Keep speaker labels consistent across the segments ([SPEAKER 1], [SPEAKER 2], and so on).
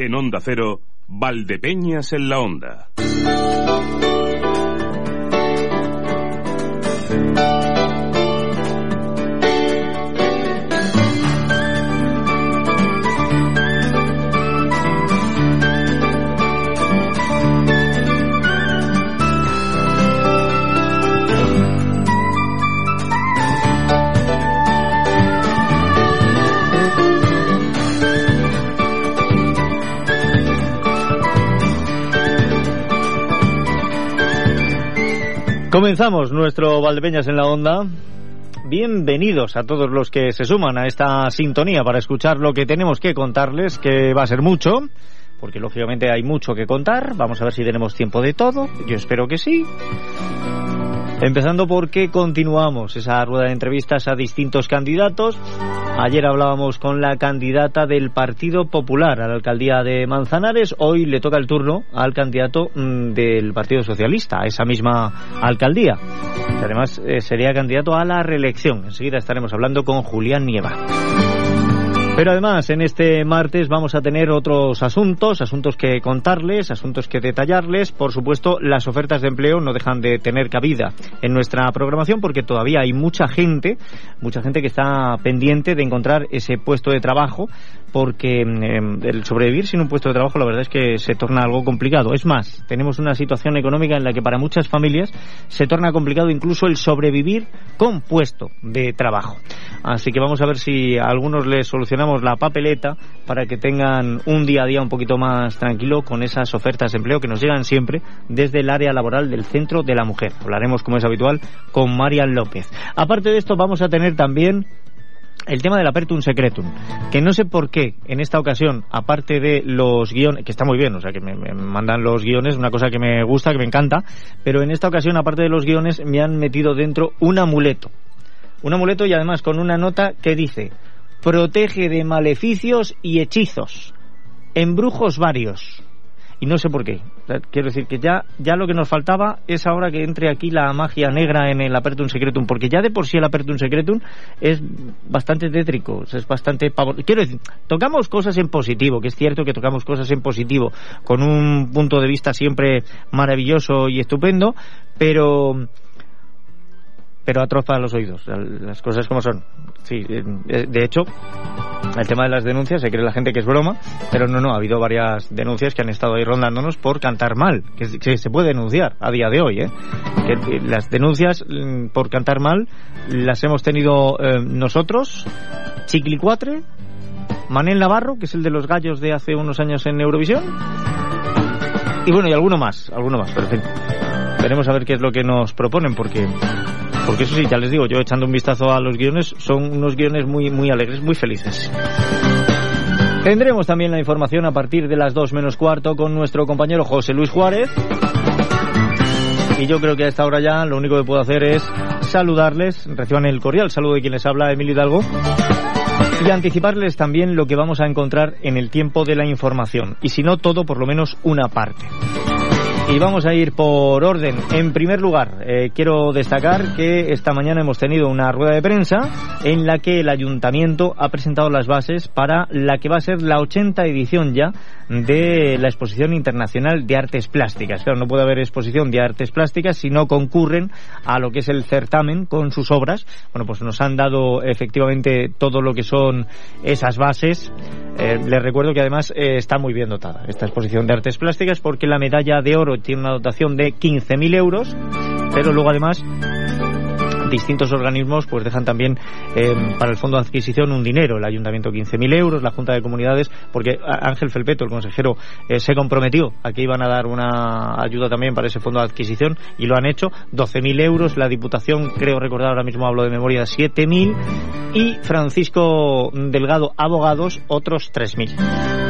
[SPEAKER 1] En Onda Cero, Valdepeñas en la Onda.
[SPEAKER 2] Comenzamos nuestro Valdepeñas en la Onda. Bienvenidos a todos los que se suman a esta sintonía para escuchar lo que tenemos que contarles, que va a ser mucho, porque lógicamente hay mucho que contar. Vamos a ver si tenemos tiempo de todo. Yo espero que sí. Empezando porque continuamos esa rueda de entrevistas a distintos candidatos. Ayer hablábamos con la candidata del Partido Popular a la alcaldía de Manzanares. Hoy le toca el turno al candidato mm, del Partido Socialista a esa misma alcaldía. además eh, sería candidato a la reelección. Enseguida estaremos hablando con Julián Nieva. Pero además, en este martes vamos a tener otros asuntos, asuntos que contarles, asuntos que detallarles. Por supuesto, las ofertas de empleo no dejan de tener cabida en nuestra programación porque todavía hay mucha gente, mucha gente que está pendiente de encontrar ese puesto de trabajo porque mm, el sobrevivir sin un puesto de trabajo la verdad es que se torna algo complicado. Es más, tenemos una situación económica en la que para muchas familias se torna complicado incluso el sobrevivir con puesto de trabajo. Así que vamos a ver si a algunos les solucionamos la papeleta para que tengan un día a día un poquito más tranquilo con esas ofertas de empleo que nos llegan siempre desde el área laboral del Centro de la Mujer. Hablaremos, como es habitual, con Marian López. Aparte de esto, vamos a tener también el tema del apertum secretum, que no sé por qué en esta ocasión, aparte de los guiones, que está muy bien, o sea, que me, me, mandan los guiones, una cosa que me gusta, que me encanta, pero en esta ocasión, aparte de los guiones, me han metido dentro un amuleto. Un amuleto y además con una nota que dice, protege de maleficios y hechizos, embrujos varios. Y no sé por qué. Quiero decir que ya, ya lo que nos faltaba es ahora que entre aquí la magia negra en el Apertum Secretum, porque ya de por sí el Apertum Secretum es bastante tétrico, es bastante pavor. Quiero decir, tocamos cosas en positivo, que es cierto que tocamos cosas en positivo, con un punto de vista siempre maravilloso y estupendo, pero pero atroz para los oídos, las cosas como son. Sí, eh, de hecho, el tema de las denuncias, se cree la gente que es broma, pero no, no, ha habido varias denuncias que han estado ahí rondándonos por cantar mal, que, se puede denunciar a día de hoy, ¿eh? Las denuncias mm, por cantar mal las hemos tenido eh, nosotros, Chiclicuatre, Manel Navarro, que es el de los gallos de hace unos años en Eurovisión, y bueno, y alguno más, alguno más, pero en fin, veremos a ver qué es lo que nos proponen, porque porque eso sí, ya les digo, yo echando un vistazo a los guiones, son unos guiones muy, muy alegres, muy felices. Tendremos también la información a partir de las 2 menos cuarto con nuestro compañero José Luis Juárez. Y yo creo que a esta hora ya lo único que puedo hacer es saludarles, reciban el cordial saludo de quien les habla, Emilio Hidalgo, y anticiparles también lo que vamos a encontrar en el tiempo de la información. Y si no todo, por lo menos una parte. Y vamos a ir por orden. En primer lugar, eh, quiero destacar que esta mañana hemos tenido una rueda de prensa en la que el ayuntamiento ha presentado las bases para la que va a ser la 80 edición ya de la Exposición Internacional de Artes Plásticas. Claro, no puede haber exposición de artes plásticas si no concurren a lo que es el certamen con sus obras. Bueno, pues nos han dado efectivamente todo lo que son esas bases. Eh, les recuerdo que además eh, está muy bien dotada esta exposición de artes plásticas porque la medalla de oro tiene una dotación de 15.000 euros, pero luego además distintos organismos pues dejan también eh, para el fondo de adquisición un dinero, el ayuntamiento 15.000 euros, la Junta de Comunidades, porque Ángel Felpeto, el consejero, eh, se comprometió a que iban a dar una ayuda también para ese fondo de adquisición y lo han hecho, 12.000 euros, la Diputación, creo recordar ahora mismo hablo de memoria, 7.000 y Francisco Delgado Abogados otros 3.000.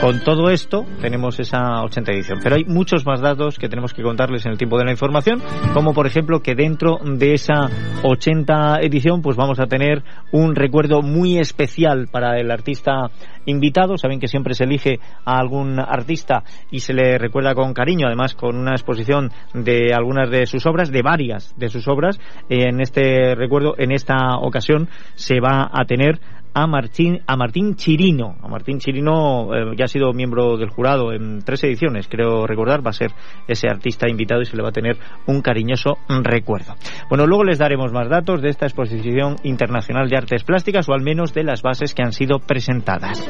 [SPEAKER 2] Con todo esto tenemos esa 80 edición, pero hay muchos más datos que tenemos que contarles en el tiempo de la información, como por ejemplo que dentro de esa 80 edición pues vamos a tener un recuerdo muy especial para el artista invitado. Saben que siempre se elige a algún artista y se le recuerda con cariño, además con una exposición de algunas de sus obras, de varias de sus obras. En este recuerdo, en esta ocasión, se va a tener a Martín, a Martín Chirino. A Martín Chirino eh, ya ha sido miembro del jurado en tres ediciones, creo recordar, va a ser ese artista invitado y se le va a tener un cariñoso recuerdo. Bueno, luego les daremos más datos de esta exposición internacional de artes plásticas o al menos de las bases que han sido presentadas.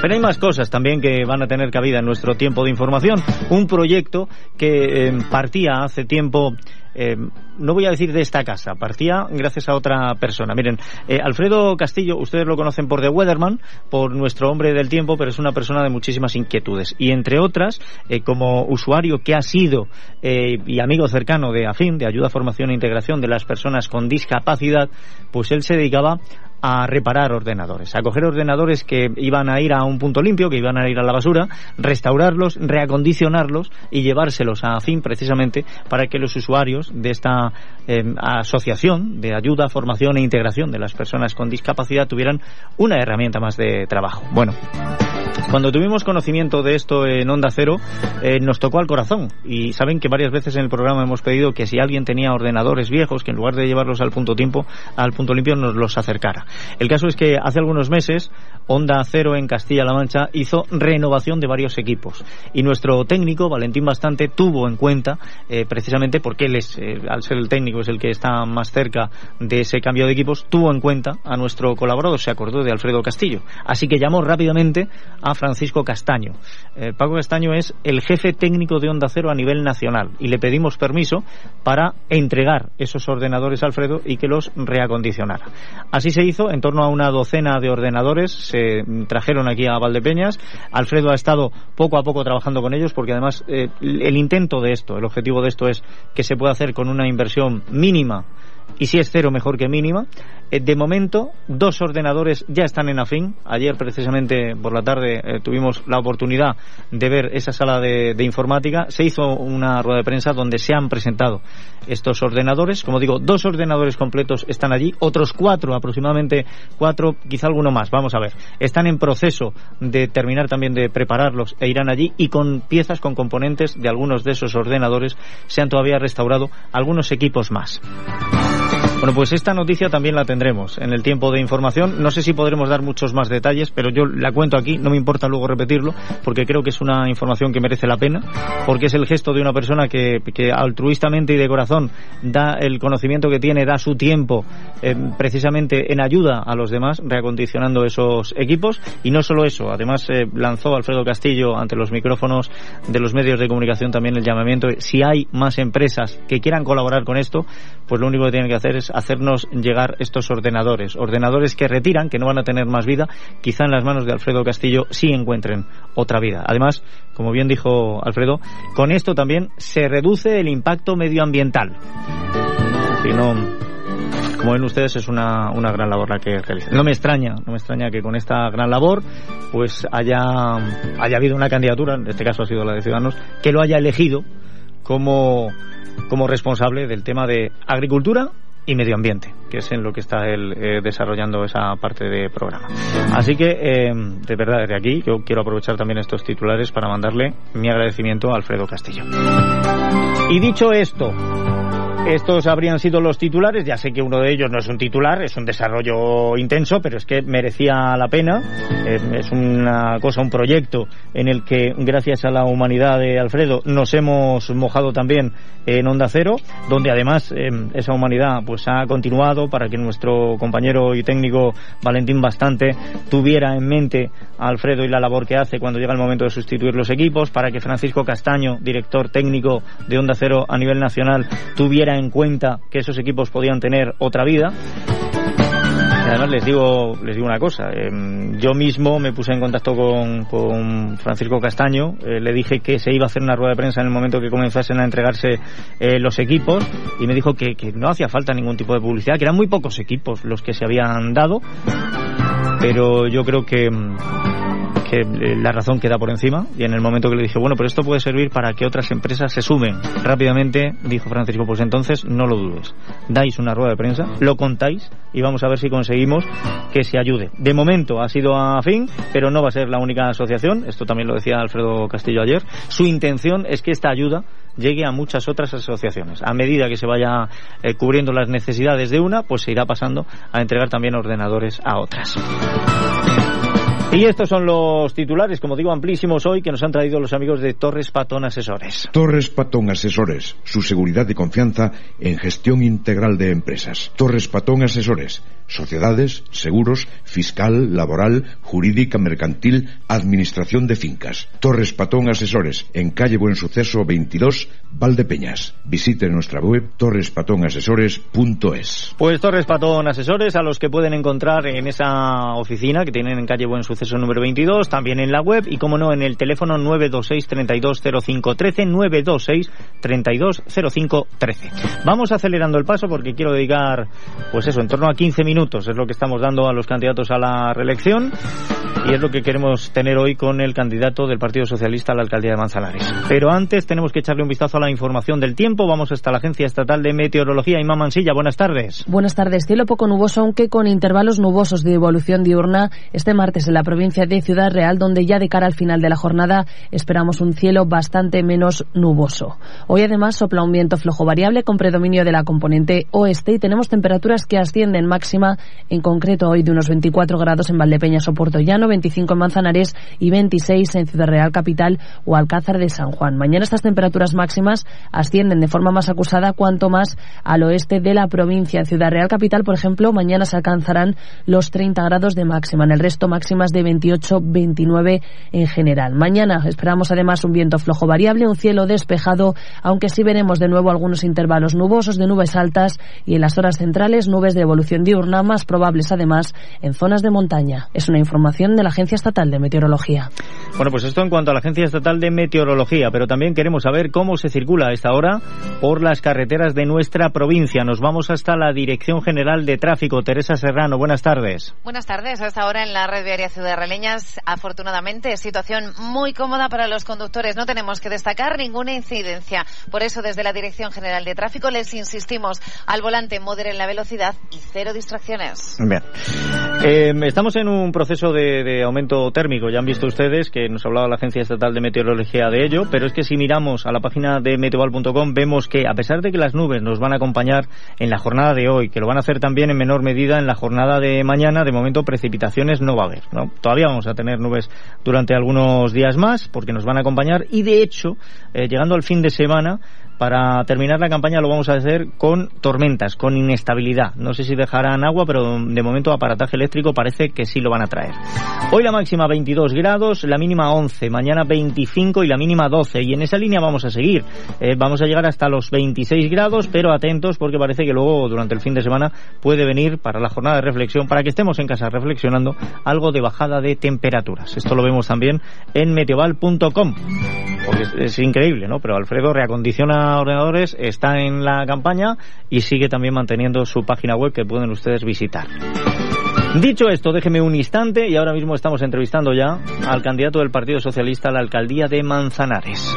[SPEAKER 2] Pero hay más cosas también que van a tener cabida en nuestro tiempo de información. Un proyecto que eh, partía hace tiempo eh, no voy a decir de esta casa, partía gracias a otra persona. Miren, eh, Alfredo Castillo, ustedes lo conocen por The Weatherman, por nuestro hombre del tiempo, pero es una persona de muchísimas inquietudes. Y entre otras, eh, como usuario que ha sido y amigo cercano de AFIN, de Ayuda, Formación e Integración de las Personas con Discapacidad, pues él se dedicaba a reparar ordenadores, a coger ordenadores que iban a ir a un punto limpio, que iban a ir a la basura, restaurarlos, reacondicionarlos y llevárselos a fin precisamente para que los usuarios de esta eh, asociación de ayuda, formación e integración de las personas con discapacidad tuvieran una herramienta más de trabajo. Bueno, cuando tuvimos conocimiento de esto en Onda Cero, eh, nos tocó al corazón. Y saben que varias veces en el programa hemos pedido que si alguien tenía ordenadores viejos, que en lugar de llevarlos al punto tiempo, al punto limpio, nos los acercara. El caso es que hace algunos meses Onda Cero en Castilla-La Mancha hizo renovación de varios equipos y nuestro técnico Valentín Bastante tuvo en cuenta eh, precisamente porque él es eh, al ser el técnico es el que está más cerca de ese cambio de equipos tuvo en cuenta a nuestro colaborador se acordó de Alfredo Castillo así que llamó rápidamente a Francisco Castaño eh, Paco Castaño es el jefe técnico de Onda Cero a nivel nacional y le pedimos permiso para entregar esos ordenadores a Alfredo y que los reacondicionara así se hizo en torno a una docena de ordenadores se trajeron aquí a Valdepeñas. Alfredo ha estado poco a poco trabajando con ellos porque además eh, el intento de esto, el objetivo de esto es que se pueda hacer con una inversión mínima y si es cero mejor que mínima. Eh, de momento, dos ordenadores ya están en AFIN. Ayer, precisamente por la tarde, eh, tuvimos la oportunidad de ver esa sala de, informática. Se hizo una rueda de prensa donde se han presentado estos ordenadores. Como digo, dos ordenadores completos están allí. Otros cuatro, aproximadamente cuatro, quizá alguno más. Vamos a ver. Están en proceso de terminar también de prepararlos e irán allí. Y con piezas, con componentes de algunos de esos ordenadores, se han todavía restaurado algunos equipos más. Bueno, pues esta noticia también la tendremos en el tiempo de información. No sé si podremos dar muchos más detalles, pero yo la cuento aquí, no me importa luego repetirlo, porque creo que es una información que merece la pena, porque es el gesto de una persona que, altruistamente y de corazón da el conocimiento que tiene, da su tiempo eh, precisamente en ayuda a los demás, reacondicionando esos equipos. Y no solo eso, además eh, lanzó Alfredo Castillo ante los micrófonos de los medios de comunicación también el llamamiento, si hay más empresas que quieran colaborar con esto, pues lo único que tienen que hacer es hacernos llegar estos ordenadores, ordenadores que retiran, que no van a tener más vida, quizá en las manos de Alfredo Castillo sí encuentren otra vida. Además, como bien dijo Alfredo, con esto también se reduce el impacto medioambiental. Si no, como ven ustedes, es una, una gran labor la que realizan. No me extraña, no me extraña que con esta gran labor pues haya, haya habido una candidatura, en este caso ha sido la de Ciudadanos, que lo haya elegido como, como responsable del tema de agricultura y medio ambiente, que es en lo que está él eh, desarrollando esa parte de programa. Así que, eh, de verdad, desde aquí yo quiero aprovechar también estos titulares para mandarle mi agradecimiento a Alfredo Castillo. Y dicho esto, estos habrían sido los titulares. Ya sé que uno de ellos no es un titular, es un desarrollo intenso, pero es que merecía la pena. Es una cosa, un proyecto en el que, gracias a la humanidad de Alfredo, nos hemos mojado también en Onda Cero, donde además em, esa humanidad pues ha continuado para que nuestro compañero y técnico Valentín Bastante tuviera en mente a Alfredo y la labor que hace cuando llega el momento de sustituir los equipos, para que Francisco Castaño, director técnico de Onda Cero a nivel nacional, tuviera en cuenta que esos equipos podían tener otra vida. Además les digo, les digo una cosa, em, yo mismo me puse en contacto con, con Francisco Castaño, eh, le dije que se iba a hacer una rueda de prensa en el momento que comenzasen a entregarse eh, los equipos y me dijo que, que no hacía falta ningún tipo de publicidad, que eran muy pocos equipos los que se habían dado, pero yo creo que em, que eh, la razón queda por encima y en el momento que le dije, bueno, pero esto puede servir para que otras empresas se sumen, rápidamente dijo Francisco, pues entonces no lo dudes. Dais una rueda de prensa, lo contáis y vamos a ver si conseguimos que se ayude. De momento ha sido a fin, pero no va a ser la única asociación, esto también lo decía Alfredo Castillo ayer. Su intención es que esta ayuda llegue a muchas otras asociaciones. A medida que se vaya eh, cubriendo las necesidades de una, pues se irá pasando a entregar también ordenadores a otras. Y estos son los titulares, como digo, amplísimos hoy que nos han traído los amigos de Torres Patón Asesores.
[SPEAKER 3] Torres Patón Asesores, su seguridad y confianza en gestión integral de empresas. Torres Patón Asesores, sociedades, seguros, fiscal, laboral, jurídica, mercantil, administración de fincas. Torres Patón Asesores, en calle Buen Suceso 22, Valdepeñas. Visite nuestra web torrespatonasesores.es.
[SPEAKER 2] Pues Torres Patón Asesores, a los que pueden encontrar en esa oficina que tienen en calle Buen Suceso número 22, también en la web y, como no, en el teléfono 926 320513 926 320513. Vamos acelerando el paso porque quiero dedicar, pues eso, en torno a 15 minutos es lo que estamos dando a los candidatos a la reelección y es lo que queremos tener hoy con el candidato del Partido Socialista a la alcaldía de Manzanares. Pero antes tenemos que echarle un vistazo a la información del tiempo. Vamos hasta la Agencia Estatal de Meteorología. Imán Mansilla, buenas tardes.
[SPEAKER 4] Buenas tardes. Cielo poco nuboso, aunque con intervalos nubosos de evolución diurna este martes en la provincia de Ciudad Real, donde ya de cara al final de la jornada esperamos un cielo bastante menos nuboso. Hoy además sopla un viento flojo variable con predominio de la componente oeste y tenemos temperaturas que ascienden máxima, en concreto hoy de unos 24 grados en Valdepeñas o Puerto Llano, 25 en Manzanares y 26 en Ciudad Real Capital o Alcázar de San Juan. Mañana estas temperaturas máximas ascienden de forma más acusada cuanto más al oeste de la provincia. En Ciudad Real Capital, por ejemplo, mañana se alcanzarán los 30 grados de máxima. En el resto máximas de 28, 29 en general. Mañana esperamos además un viento flojo variable, un cielo despejado, aunque sí veremos de nuevo algunos intervalos nubosos de nubes altas y en las horas centrales nubes de evolución diurna más probables además en zonas de montaña. Es una información de la Agencia Estatal de Meteorología.
[SPEAKER 2] Bueno, pues esto en cuanto a la Agencia Estatal de Meteorología, pero también queremos saber cómo se circula a esta hora por las carreteras de nuestra provincia. Nos vamos hasta la Dirección General de Tráfico. Teresa Serrano, buenas tardes.
[SPEAKER 5] Buenas tardes. Hasta ahora en la red viaria Ciudad Raleñas, afortunadamente, situación muy cómoda para los conductores. No tenemos que destacar ninguna incidencia. Por eso, desde la Dirección General de Tráfico les insistimos al volante moderen la velocidad y cero distracciones.
[SPEAKER 2] Bien. Eh, estamos en un proceso de, de aumento térmico. Ya han visto ustedes que nos ha hablado la Agencia Estatal de Meteorología de ello, pero es que si miramos a la página de meteoval.com vemos que a pesar de que las nubes nos van a acompañar en la jornada de hoy, que lo van a hacer también en menor medida en la jornada de mañana, de momento precipitaciones no va a haber. ¿no? Todavía vamos a tener nubes durante algunos días más porque nos van a acompañar. Y de hecho, eh, llegando al fin de semana, para terminar la campaña lo vamos a hacer con tormentas, con inestabilidad. No sé si dejarán agua, pero de momento aparataje eléctrico parece que sí lo van a traer. Hoy la máxima 22 grados, la mínima 11, mañana 25 y la mínima 12. Y en esa línea vamos a seguir. Eh, vamos a llegar hasta los 26 grados, pero atentos porque parece que luego durante el fin de semana puede venir para la jornada de reflexión, para que estemos en casa reflexionando, algo de bajada de temperaturas. Esto lo vemos también en meteoval.com. Es, es increíble, ¿no? Pero Alfredo reacondiciona ordenadores, está en la campaña y sigue también manteniendo su página web que pueden ustedes visitar. Dicho esto, déjeme un instante y ahora mismo estamos entrevistando ya al candidato del Partido Socialista a la alcaldía de Manzanares.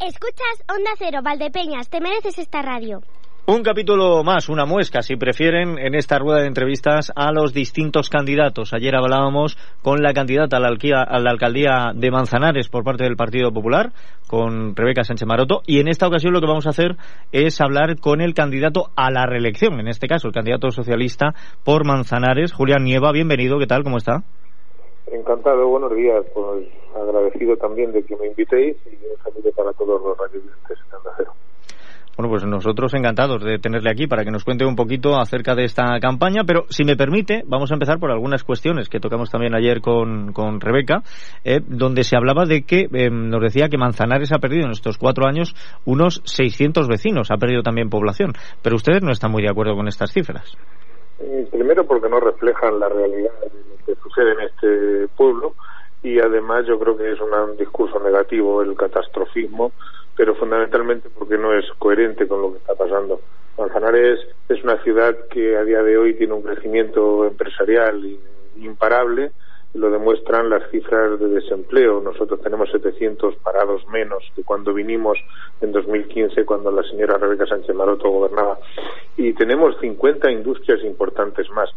[SPEAKER 6] Escuchas Onda Cero, Valdepeñas, te mereces esta radio.
[SPEAKER 2] Un capítulo más, una muesca, si prefieren, en esta rueda de entrevistas a los distintos candidatos. Ayer hablábamos con la candidata a la, a la, alcaldía de Manzanares por parte del Partido Popular, con Rebeca Sánchez Maroto, y en esta ocasión lo que vamos a hacer es hablar con el candidato a la reelección, en este caso el candidato socialista por Manzanares, Julián Nieva. Bienvenido, ¿qué tal? ¿Cómo está?
[SPEAKER 7] Encantado, buenos días. Pues agradecido también de que me invitéis y un saludo para todos los radiovidentes de Onda Cero.
[SPEAKER 2] Bueno, pues nosotros encantados de tenerle aquí para que nos cuente un poquito acerca de esta campaña, pero si me permite, vamos a empezar por algunas cuestiones que tocamos también ayer con, con Rebeca, eh, donde se hablaba de que eh, nos decía que Manzanares ha perdido en estos cuatro años unos 600 vecinos, ha perdido también población, pero ustedes no están muy de acuerdo con estas cifras.
[SPEAKER 7] Primero porque no reflejan la realidad de lo que sucede en este pueblo y además yo creo que es un discurso negativo el catastrofismo pero fundamentalmente porque no es coherente con lo que está pasando. Manzanares es una ciudad que a día de hoy tiene un crecimiento empresarial imparable lo demuestran las cifras de desempleo. Nosotros tenemos 700 parados menos que cuando vinimos en 2015, cuando la señora Rebeca Sánchez Maroto gobernaba. Y tenemos 50 industrias importantes más.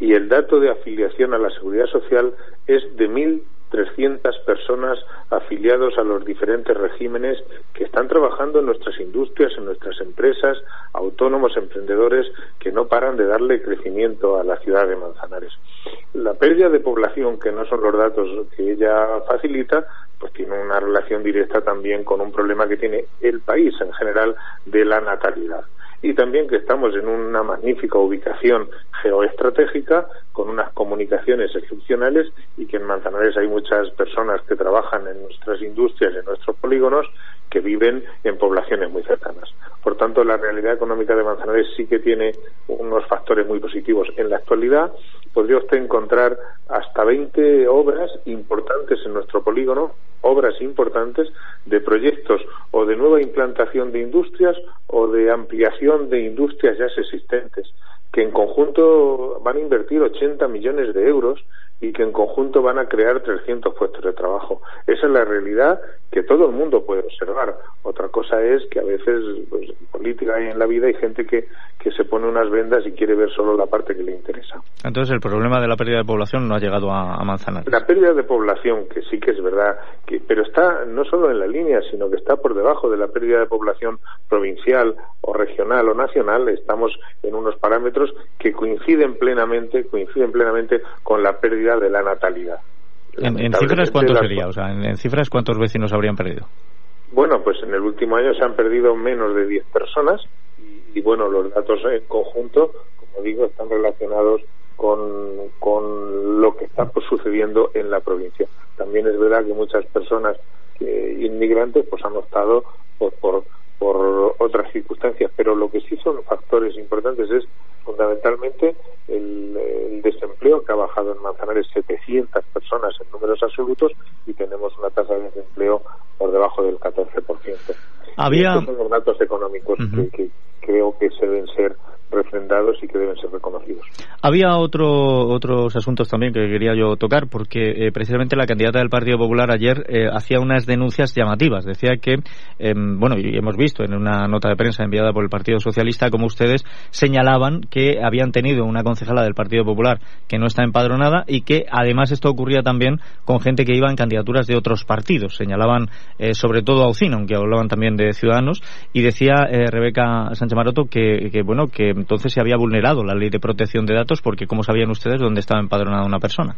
[SPEAKER 7] Y el dato de afiliación a la seguridad social es de 1.300 personas afiliados a los diferentes regímenes que están trabajando en nuestras industrias, en nuestras empresas, autónomos, emprendedores, que no paran de darle crecimiento a la ciudad de Manzanares. La pérdida de población, que no son los datos que ella facilita, pues tiene una relación directa también con un problema que tiene el país en general de la natalidad y también que estamos en una magnífica ubicación geoestratégica con unas comunicaciones excepcionales y que en Manzanares hay muchas personas que trabajan en nuestras industrias, en nuestros polígonos, que viven en poblaciones muy cercanas. Por tanto, la realidad económica de Manzanares sí que tiene unos factores muy positivos. En la actualidad, podría usted encontrar hasta 20 obras importantes en nuestro polígono, obras importantes de proyectos o de nueva implantación de industrias o de ampliación de industrias ya existentes, que en conjunto van a invertir 80 millones de euros y que en conjunto van a crear 300 puestos de trabajo. Esa es la realidad que todo el mundo puede observar. Otra cosa es que a veces pues, en política y en la vida hay gente que, que se pone unas vendas y quiere ver solo la parte que le interesa.
[SPEAKER 2] Entonces el problema de la pérdida de población no ha llegado a, a Manzanares.
[SPEAKER 7] La pérdida de población, que sí que es verdad, que, pero está no solo en la línea, sino que está por debajo de la pérdida de población provincial o regional o nacional. Estamos en unos parámetros que coinciden plenamente, coinciden plenamente con la pérdida de la natalidad.
[SPEAKER 2] ¿En, cifras cuánto sería? O sea, en, cifras cuántos vecinos habrían perdido?
[SPEAKER 7] Bueno, pues en el último año se han perdido menos de 10 personas y, bueno, los datos en conjunto, como digo, están relacionados con, con lo que está pues, sucediendo en la provincia. También es verdad que muchas personas inmigrantes pues han optado por, por, por otras circunstancias, pero lo que sí son factores importantes es fundamentalmente el, el, desempleo que ha bajado en Manzanares 700 personas en números absolutos y tenemos una tasa de desempleo por debajo del 14%.
[SPEAKER 2] Había...
[SPEAKER 7] estos son los datos económicos que, que creo que se deben ser refrendados y que deben ser reconocidos.
[SPEAKER 2] Había otro, otros asuntos también que quería yo tocar, porque eh, precisamente la candidata del Partido Popular ayer eh, hacía unas denuncias llamativas. Decía que, eh, bueno, y hemos visto en una nota de prensa enviada por el Partido Socialista como ustedes señalaban que habían tenido una concejala del Partido Popular que no está empadronada y que además esto ocurría también con gente que iba en candidaturas de otros partidos. Señalaban eh, sobre todo a Ucino, aunque hablaban también de Ciudadanos, y decía eh, Rebeca Sánchez Maroto que, que, bueno, que entonces se había vulnerado la ley de protección de datos porque cómo sabían ustedes dónde estaba empadronada una persona.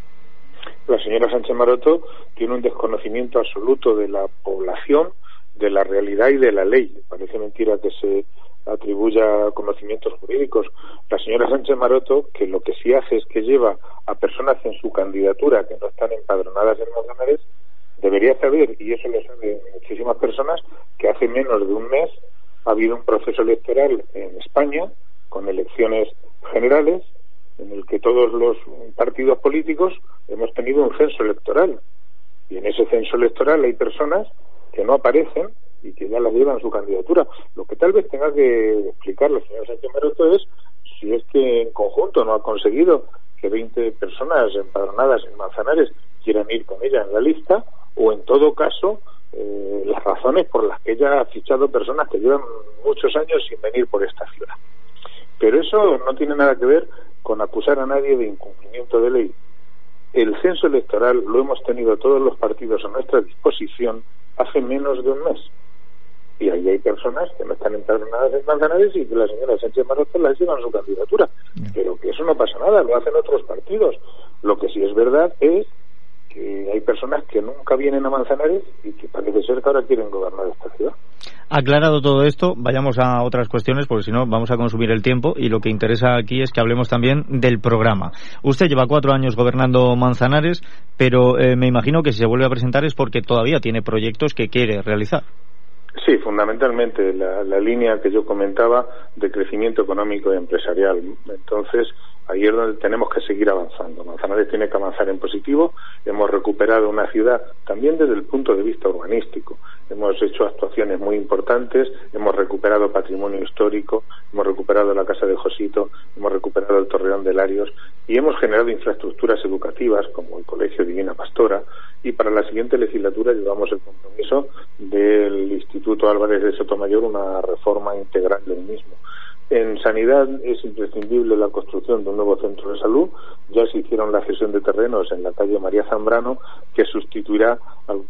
[SPEAKER 7] La señora Sánchez Maroto tiene un desconocimiento absoluto de la población, de la realidad y de la ley. Parece mentira que se atribuya conocimientos jurídicos. La señora Sánchez Maroto, que lo que sí hace es que lleva a personas en su candidatura que no están empadronadas en Manzanares, debería saber, y eso lo saben muchísimas personas, que hace menos de un mes ha habido un proceso electoral en España con elecciones generales en el que todos los partidos políticos hemos tenido un censo electoral. Y en ese censo electoral hay personas que no aparecen y que ya la llevan su candidatura. Lo que tal vez tenga que explicar la señora Sánchez Maroto es si es que en conjunto no ha conseguido que 20 personas empadronadas en Manzanares quieran ir con ella en la lista o en todo caso eh, las razones por las que ella ha fichado personas que llevan muchos años sin venir por esta ciudad. Pero eso no tiene nada que ver con acusar a nadie de incumplimiento de ley. El censo electoral lo hemos tenido todos los partidos a nuestra disposición hace menos de un mes. Y ahí hay personas que no están empadronadas en Manzanares y que la señora Sánchez Maroto las lleva en su candidatura. Pero que eso no pasa nada, lo hacen otros partidos. Lo que sí es verdad es que hay personas que nunca vienen a Manzanares y que parece ser que ahora quieren gobernar esta ciudad.
[SPEAKER 2] Aclarado todo esto, vayamos a otras cuestiones porque si no vamos a consumir el tiempo y lo que interesa aquí es que hablemos también del programa. Usted lleva cuatro años gobernando Manzanares, pero eh, me imagino que si se vuelve a presentar es porque todavía tiene proyectos que quiere realizar.
[SPEAKER 7] Sí, fundamentalmente la, la, línea que yo comentaba de crecimiento económico y empresarial. Entonces, Ahí es donde tenemos que seguir avanzando. Manzanares tiene que avanzar en positivo. Hemos recuperado una ciudad también desde el punto de vista urbanístico. Hemos hecho actuaciones muy importantes, hemos recuperado patrimonio histórico, hemos recuperado la Casa de Josito, hemos recuperado el Torreón de Larios y hemos generado infraestructuras educativas como el Colegio Divina Pastora y para la siguiente legislatura llevamos el compromiso del Instituto Álvarez de Sotomayor una reforma integral del mismo. En sanidad es imprescindible la construcción de un nuevo centro de salud. Ya se hicieron la cesión de terrenos en la calle María Zambrano, que sustituirá al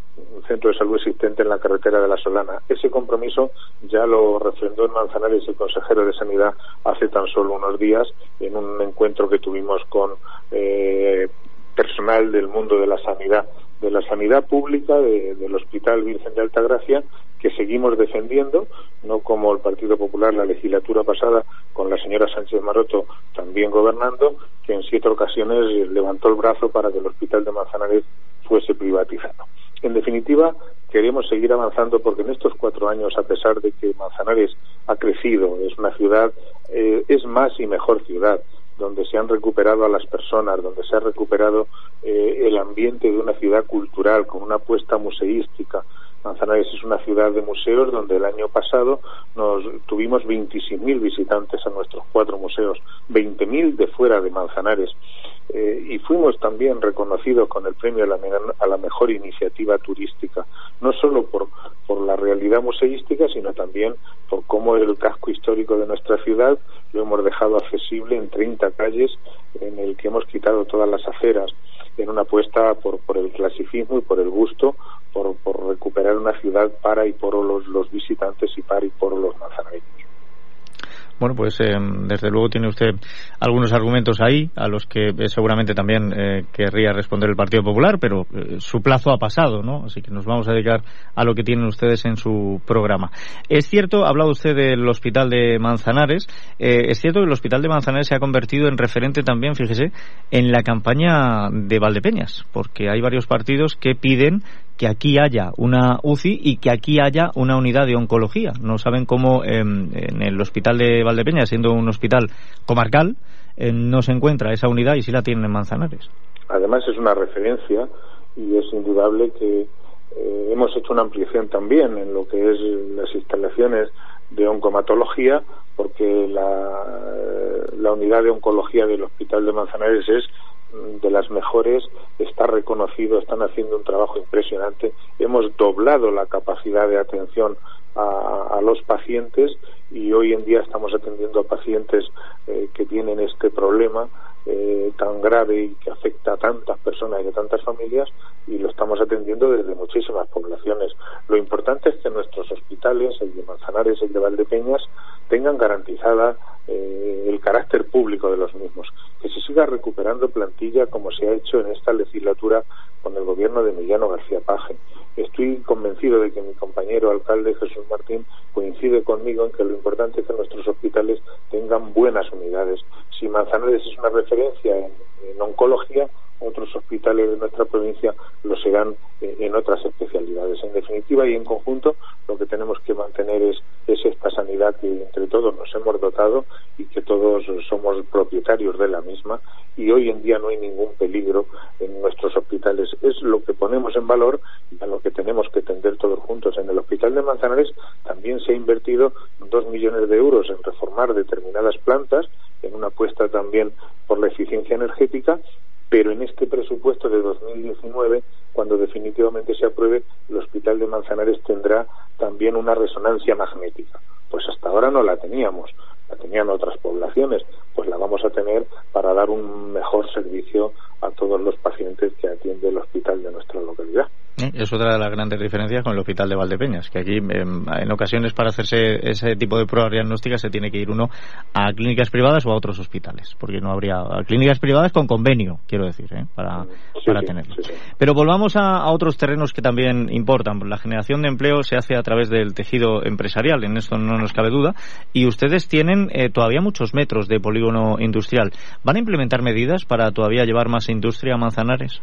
[SPEAKER 7] centro de salud existente en la carretera de la Solana. Ese compromiso ya lo refrendó en Manzanares el consejero de Sanidad hace tan solo unos días en un encuentro que tuvimos con eh, personal del mundo de la sanidad de la sanidad pública del Hospital Virgen de Altagracia que seguimos defendiendo, no como el Partido Popular la legislatura pasada con la señora Sánchez Maroto también gobernando, que en siete ocasiones levantó el brazo para que el Hospital de Manzanares fuese privatizado. En definitiva, queremos seguir avanzando porque en estos cuatro años, a pesar de que Manzanares ha crecido, es una ciudad, eh, es más y mejor ciudad, donde se han recuperado a las personas, donde se ha recuperado eh, el ambiente de una ciudad cultural con una apuesta museística. Manzanares es una ciudad de museos donde el año pasado nos tuvimos 26.000 visitantes a nuestros cuatro museos, 20.000 de fuera de Manzanares. Eh, y fuimos también reconocidos con el premio a la, a la, mejor iniciativa turística, no solo por, por la realidad museística, sino también por cómo el casco histórico de nuestra ciudad lo hemos dejado accesible en 30 calles, en el que hemos quitado todas las aceras, en una apuesta por, por el clasicismo y por el gusto, por, por recuperar una ciudad para y por los, los visitantes y para y por los manzanareños.
[SPEAKER 2] Bueno, pues eh, desde luego tiene usted algunos argumentos ahí a los que eh, seguramente también eh, querría responder el Partido Popular, pero su plazo ha pasado, ¿no? Así que nos vamos a dedicar a lo que tienen ustedes en su programa. Es cierto, ha hablado usted del Hospital de Manzanares, es cierto que el Hospital de Manzanares se ha convertido en referente también, fíjese, en la campaña de Valdepeñas, porque hay varios partidos que piden que aquí haya una UCI y que aquí haya una unidad de oncología. No saben cómo em, en el hospital de Valdepeña, siendo un hospital comarcal, eh, no se encuentra esa unidad y sí la tienen en Manzanares.
[SPEAKER 7] Además es una referencia y es indudable que eh, hemos hecho una ampliación también en lo que es las instalaciones de oncomatología porque la unidad de oncología del hospital de Manzanares es de las mejores, está reconocido, están haciendo un trabajo impresionante. Hemos doblado la capacidad de atención a, los pacientes y hoy en día estamos atendiendo a pacientes eh, que tienen este problema eh, tan grave y que afecta a tantas personas y a tantas familias y lo estamos atendiendo desde muchísimas poblaciones. Lo importante es que nuestros hospitales, el de Manzanares, el de Valdepeñas, tengan garantizada eh, el carácter público de los mismos, que se siga recuperando plantilla como se ha hecho en esta legislatura con el gobierno de Emiliano García Paje. Estoy convencido de que mi compañero alcalde Jesús Martín coincide conmigo en que lo importante es que nuestros hospitales tengan buenas unidades. Si Manzanares es una referencia en oncología, otros hospitales de nuestra provincia lo serán eh, en otras especialidades. En definitiva y en conjunto, lo que tenemos que mantener es, esta sanidad que entre todos nos hemos dotado y que todos somos propietarios de la misma y hoy en día no hay ningún peligro en nuestros hospitales. Es lo que ponemos en valor y a lo que tenemos que tender todos juntos. En el Hospital de Manzanares también se ha invertido dos millones de euros en reformar determinadas plantas, en una apuesta también por la eficiencia energética pero en este presupuesto de 2019, cuando definitivamente se apruebe, el Hospital de Manzanares tendrá también una resonancia magnética. Pues hasta ahora no la teníamos, la tenían otras poblaciones, pues la vamos a tener para dar un mejor servicio a todos los pacientes que atiende el hospital de nuestra localidad.
[SPEAKER 2] Es otra de las grandes diferencias con el hospital de Valdepeñas, que aquí em, en, ocasiones para hacerse ese tipo de pruebas diagnósticas se tiene que ir uno a clínicas privadas o a otros hospitales, porque no habría clínicas privadas con convenio, quiero decir, ¿eh? para, para tenerlo. Pero volvamos a, otros terrenos que también importan. La generación de empleo se hace a través del tejido empresarial, en esto no nos cabe duda, y ustedes tienen eh, todavía muchos metros de polígono industrial. ¿Van a implementar medidas para todavía llevar más industria a Manzanares?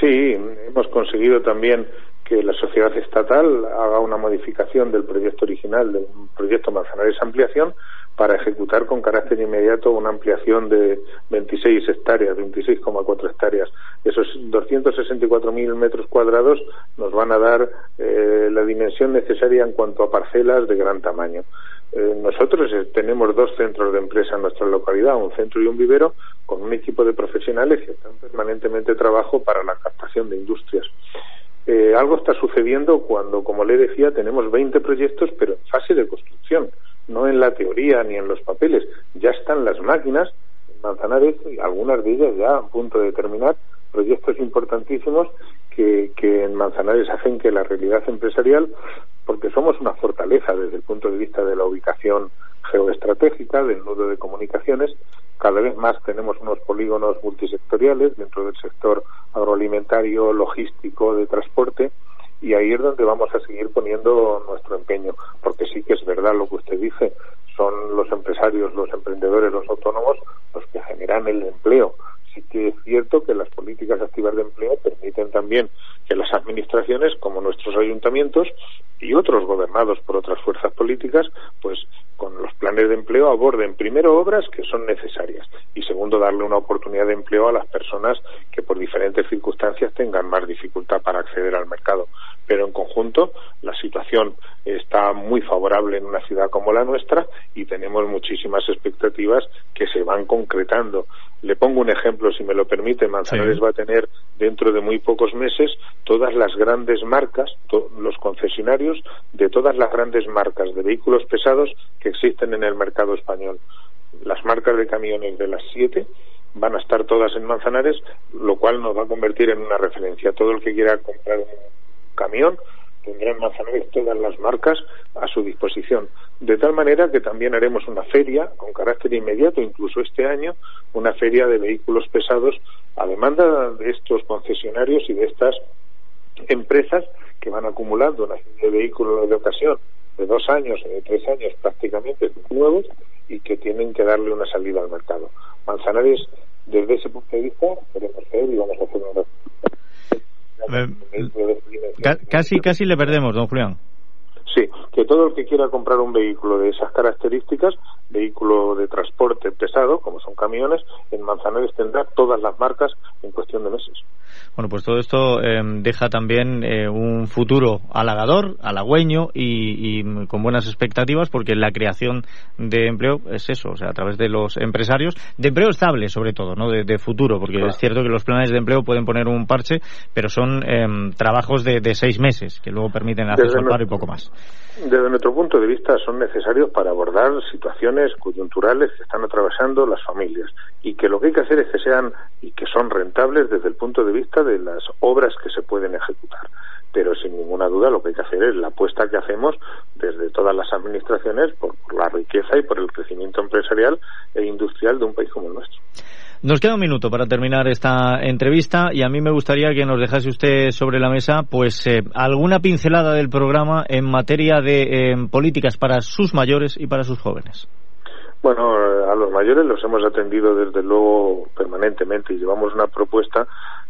[SPEAKER 7] Sí, hemos conseguido también que la sociedad estatal haga una modificación del proyecto original del proyecto Manzanares Ampliación para ejecutar con carácter inmediato una ampliación de 26 hectáreas, 26,4 hectáreas. Esos 264.000 metros cuadrados nos van a dar eh, la dimensión necesaria en cuanto a parcelas de gran tamaño. Eh, nosotros eh, tenemos dos centros de empresa en nuestra localidad, un centro y un vivero, con un equipo de profesionales que están permanentemente trabajo para la captación de industrias. Eh, algo está sucediendo cuando, como le decía, tenemos 20 proyectos, pero en fase de construcción, no en la teoría ni en los papeles. Ya están las máquinas en Manzanares y algunas de ellas ya a punto de terminar, proyectos importantísimos que, que en Manzanares hacen que la realidad empresarial, porque somos una fortaleza desde el punto de vista de la ubicación geoestratégica, del nudo de comunicaciones, cada vez más tenemos unos polígonos multisectoriales dentro del sector agroalimentario, logístico, de transporte, y ahí es donde vamos a seguir poniendo nuestro empeño, porque sí que es verdad lo que usted dice, son los empresarios, los emprendedores, los autónomos los que generan el empleo. Sí que es cierto que las políticas activas de empleo permiten también que las administraciones, como nuestros ayuntamientos y otros gobernados por otras fuerzas políticas, pues con los planes de empleo aborden primero obras que son necesarias y segundo darle una oportunidad de empleo a las personas que por diferentes circunstancias tengan más dificultad para acceder al mercado. Pero en conjunto la situación está muy favorable en una ciudad como la nuestra y tenemos muchísimas expectativas que se van concretando. Le pongo un ejemplo, si me lo permite. Manzanares va a tener dentro de muy pocos meses todas las grandes marcas, los concesionarios de todas las grandes marcas de vehículos pesados que existen en el mercado español. Las marcas de camiones de las siete van a estar todas en Manzanares, lo cual nos va a convertir en una referencia. Todo el que quiera comprar un camión tendrá en Manzanares todas las marcas a su disposición. De tal manera que también haremos una feria con carácter inmediato, incluso este año, una feria de vehículos pesados a demanda de estos concesionarios y de estas empresas que van acumulando una serie de vehículos de ocasión de dos años o de tres años prácticamente nuevos y que tienen que darle una salida al mercado. Manzanares, desde ese punto de vista, queremos ser y vamos a hacer una
[SPEAKER 2] eh, casi, casi le perdemos, don Julián.
[SPEAKER 7] Sí, que todo el que quiera comprar un vehículo de esas características, vehículo de transporte pesado, como son camiones, en Manzanares tendrá todas las marcas en cuestión de meses.
[SPEAKER 2] Bueno, pues todo esto eh, deja también eh, un futuro halagador, halagüeño y, con buenas expectativas porque la creación de empleo es eso, o sea, a través de los empresarios, de empleo estable sobre todo, ¿no? De, futuro, porque es cierto que los planes de empleo pueden poner un parche, pero son em, trabajos de, seis meses que luego permiten al paro y poco más.
[SPEAKER 7] Desde nuestro punto de vista son necesarios para abordar situaciones coyunturales que están atravesando las familias y que lo que hay que hacer es que sean y que son rentables desde el punto de vista de las obras que se pueden ejecutar. Pero sin ninguna duda lo que hay que hacer es la apuesta que hacemos desde todas las administraciones por, la riqueza y por el crecimiento empresarial e industrial de un país como el nuestro.
[SPEAKER 2] Nos queda un minuto para terminar esta entrevista y a mí me gustaría que nos dejase usted sobre la mesa pues eh, alguna pincelada del programa en materia de políticas para sus mayores y para sus jóvenes.
[SPEAKER 7] Bueno, a los mayores los hemos atendido desde luego permanentemente y llevamos una propuesta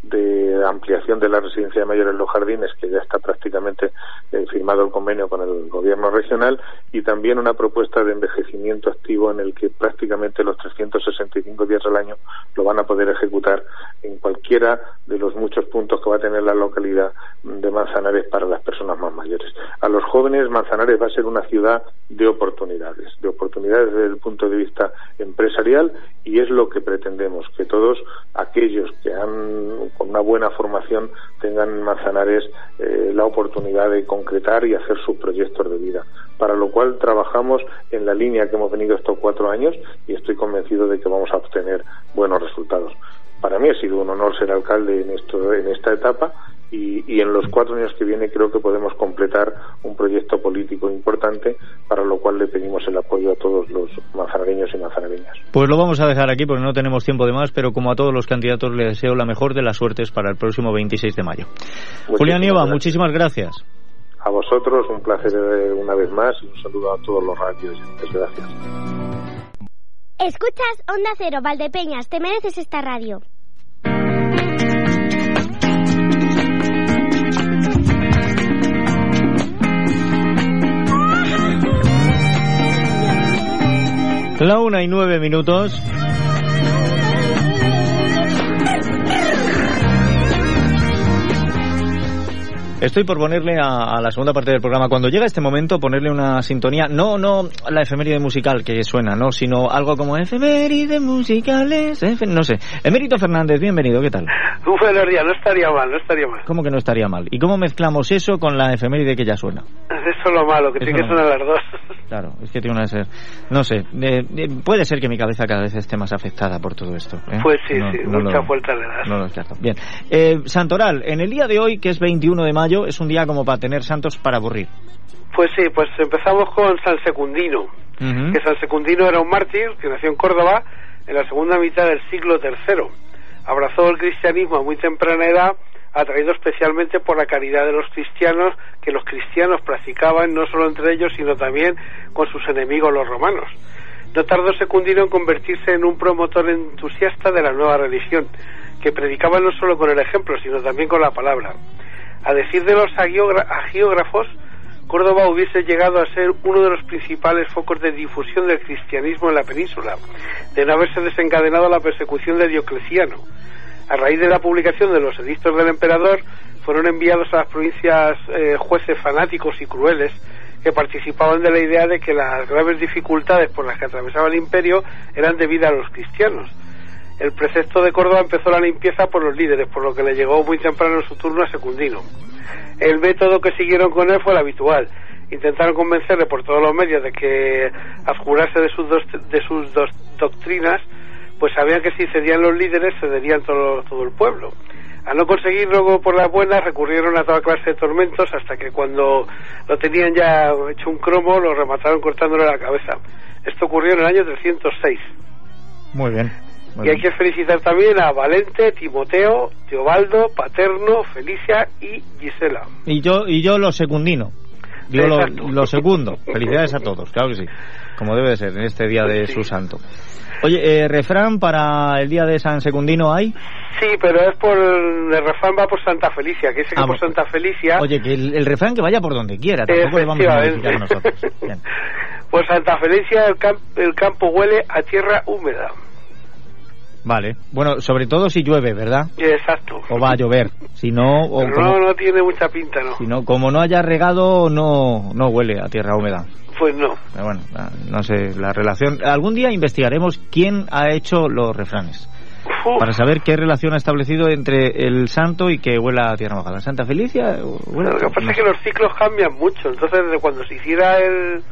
[SPEAKER 7] de ampliación de la residencia de mayores en los jardines, que ya está prácticamente eh, firmado el convenio con el gobierno regional, y también una propuesta de envejecimiento activo en el que prácticamente los 365 días al año lo van a poder ejecutar en cualquiera de los muchos puntos que va a tener la localidad de Manzanares para las personas más mayores. A los jóvenes, Manzanares va a ser una ciudad de oportunidades, de oportunidades desde el punto de vista empresarial y es lo que pretendemos, que todos aquellos que han con una buena formación tengan en Manzanares eh, la oportunidad de concretar y hacer sus proyectos de vida. Para lo cual trabajamos en la línea que hemos venido estos cuatro años y estoy convencido de que vamos a obtener buenos resultados. Para mí ha sido un honor ser alcalde en, esto, en esta etapa y, en los cuatro años que viene creo que podemos completar un proyecto político importante para lo cual le pedimos el apoyo a todos los manzanareños y manzanareñas.
[SPEAKER 2] Pues lo vamos a dejar aquí porque no tenemos tiempo de más, pero como a todos los candidatos le deseo la mejor de las suertes para el próximo 26 de mayo. Julián Nieva, muchísimas gracias.
[SPEAKER 7] A vosotros, un placer una vez más y un saludo a todos los radios. Gracias.
[SPEAKER 6] Escuchas Onda Cero, Valdepeñas, te mereces esta radio.
[SPEAKER 2] La una y nueve minutos. Estoy por ponerle a, a, la segunda parte del programa, cuando llega este momento, ponerle una sintonía, no no la efeméride musical que suena, no, sino algo como efeméride musicales, no sé. Emérito Fernández, bienvenido, ¿qué tal?
[SPEAKER 8] Buenos días, no estaría mal, no estaría mal.
[SPEAKER 2] ¿Cómo que no estaría mal? ¿Y cómo mezclamos eso con la efeméride que ya suena?
[SPEAKER 8] Eso es lo malo, que tiene que sonar las dos.
[SPEAKER 2] Claro, es que tiene una ser, no sé, eh, eh, puede ser que mi cabeza cada vez esté más afectada por todo esto. ¿eh?
[SPEAKER 8] Pues sí, sí, no mucha vuelta le das.
[SPEAKER 2] No lo descarto. Bien, eh, Santoral, en el día de hoy, que es 21 de mayo, es un día como para tener santos para aburrir.
[SPEAKER 8] Pues sí, pues empezamos con San Secundino, uh -huh. que San Secundino era un mártir que nació en Córdoba en la segunda mitad del siglo III. Abrazó el cristianismo a muy temprana edad, atraído especialmente por la caridad de los cristianos que los cristianos practicaban no solo entre ellos, sino también con sus enemigos los romanos. No tardó Secundino en convertirse en un promotor entusiasta de la nueva religión, que predicaba no solo con el ejemplo, sino también con la palabra. A decir de los agiógrafos, Córdoba hubiese llegado a ser uno de los principales focos de difusión del cristianismo en la península, de no haberse desencadenado la persecución de Diocleciano. A raíz de la publicación de los edictos del emperador, fueron enviados a las provincias eh, jueces fanáticos y crueles que participaban de la idea de que las graves dificultades por las que atravesaba el imperio eran debidas a los cristianos. El precepto de Córdoba empezó la limpieza por los líderes, por lo que le llegó muy temprano en su turno a Secundino. El método que siguieron con él fue el habitual. Intentaron convencerle por todos los medios de que abjurase de sus, dos, de sus dos doctrinas, pues sabían que si cedían los líderes cederían todo, todo el pueblo. Al no conseguirlo por las buenas, recurrieron a toda clase de tormentos hasta que cuando lo tenían ya hecho un cromo, lo remataron cortándole la cabeza. Esto ocurrió en el año 306.
[SPEAKER 2] Muy bien.
[SPEAKER 8] Y hay que felicitar también a Valente, Timoteo, Teobaldo, Paterno, Felicia y Gisela.
[SPEAKER 2] Y yo, y yo lo secundino. Yo lo, lo, segundo. Felicidades a todos, claro que sí. Como debe de ser en este día de sí. su santo. Oye, eh, ¿refrán para el día de San Secundino hay?
[SPEAKER 8] Sí, pero es por. El refrán va por Santa Felicia, que que ah, por Santa Felicia.
[SPEAKER 2] Oye, que el, el, refrán que vaya por donde quiera, tampoco le vamos a modificar nosotros. Bien.
[SPEAKER 8] Por Santa Felicia el, camp, el campo huele a tierra húmeda.
[SPEAKER 2] Vale. Bueno, sobre todo si llueve, ¿verdad?
[SPEAKER 8] Exacto.
[SPEAKER 2] O va a llover. Si no... O
[SPEAKER 8] Pero
[SPEAKER 2] como,
[SPEAKER 8] no, no tiene mucha pinta, ¿no?
[SPEAKER 2] Si no, como no haya regado, no, no huele a tierra húmeda.
[SPEAKER 8] Pues no.
[SPEAKER 2] Pero bueno, no sé, la relación... Algún día investigaremos quién ha hecho los refranes. Para saber qué relación ha establecido entre el santo y que huela a tierra mojada. ¿Santa Felicia?
[SPEAKER 8] Huela, lo que pasa no. es que los ciclos cambian mucho. Entonces, desde cuando se hiciera el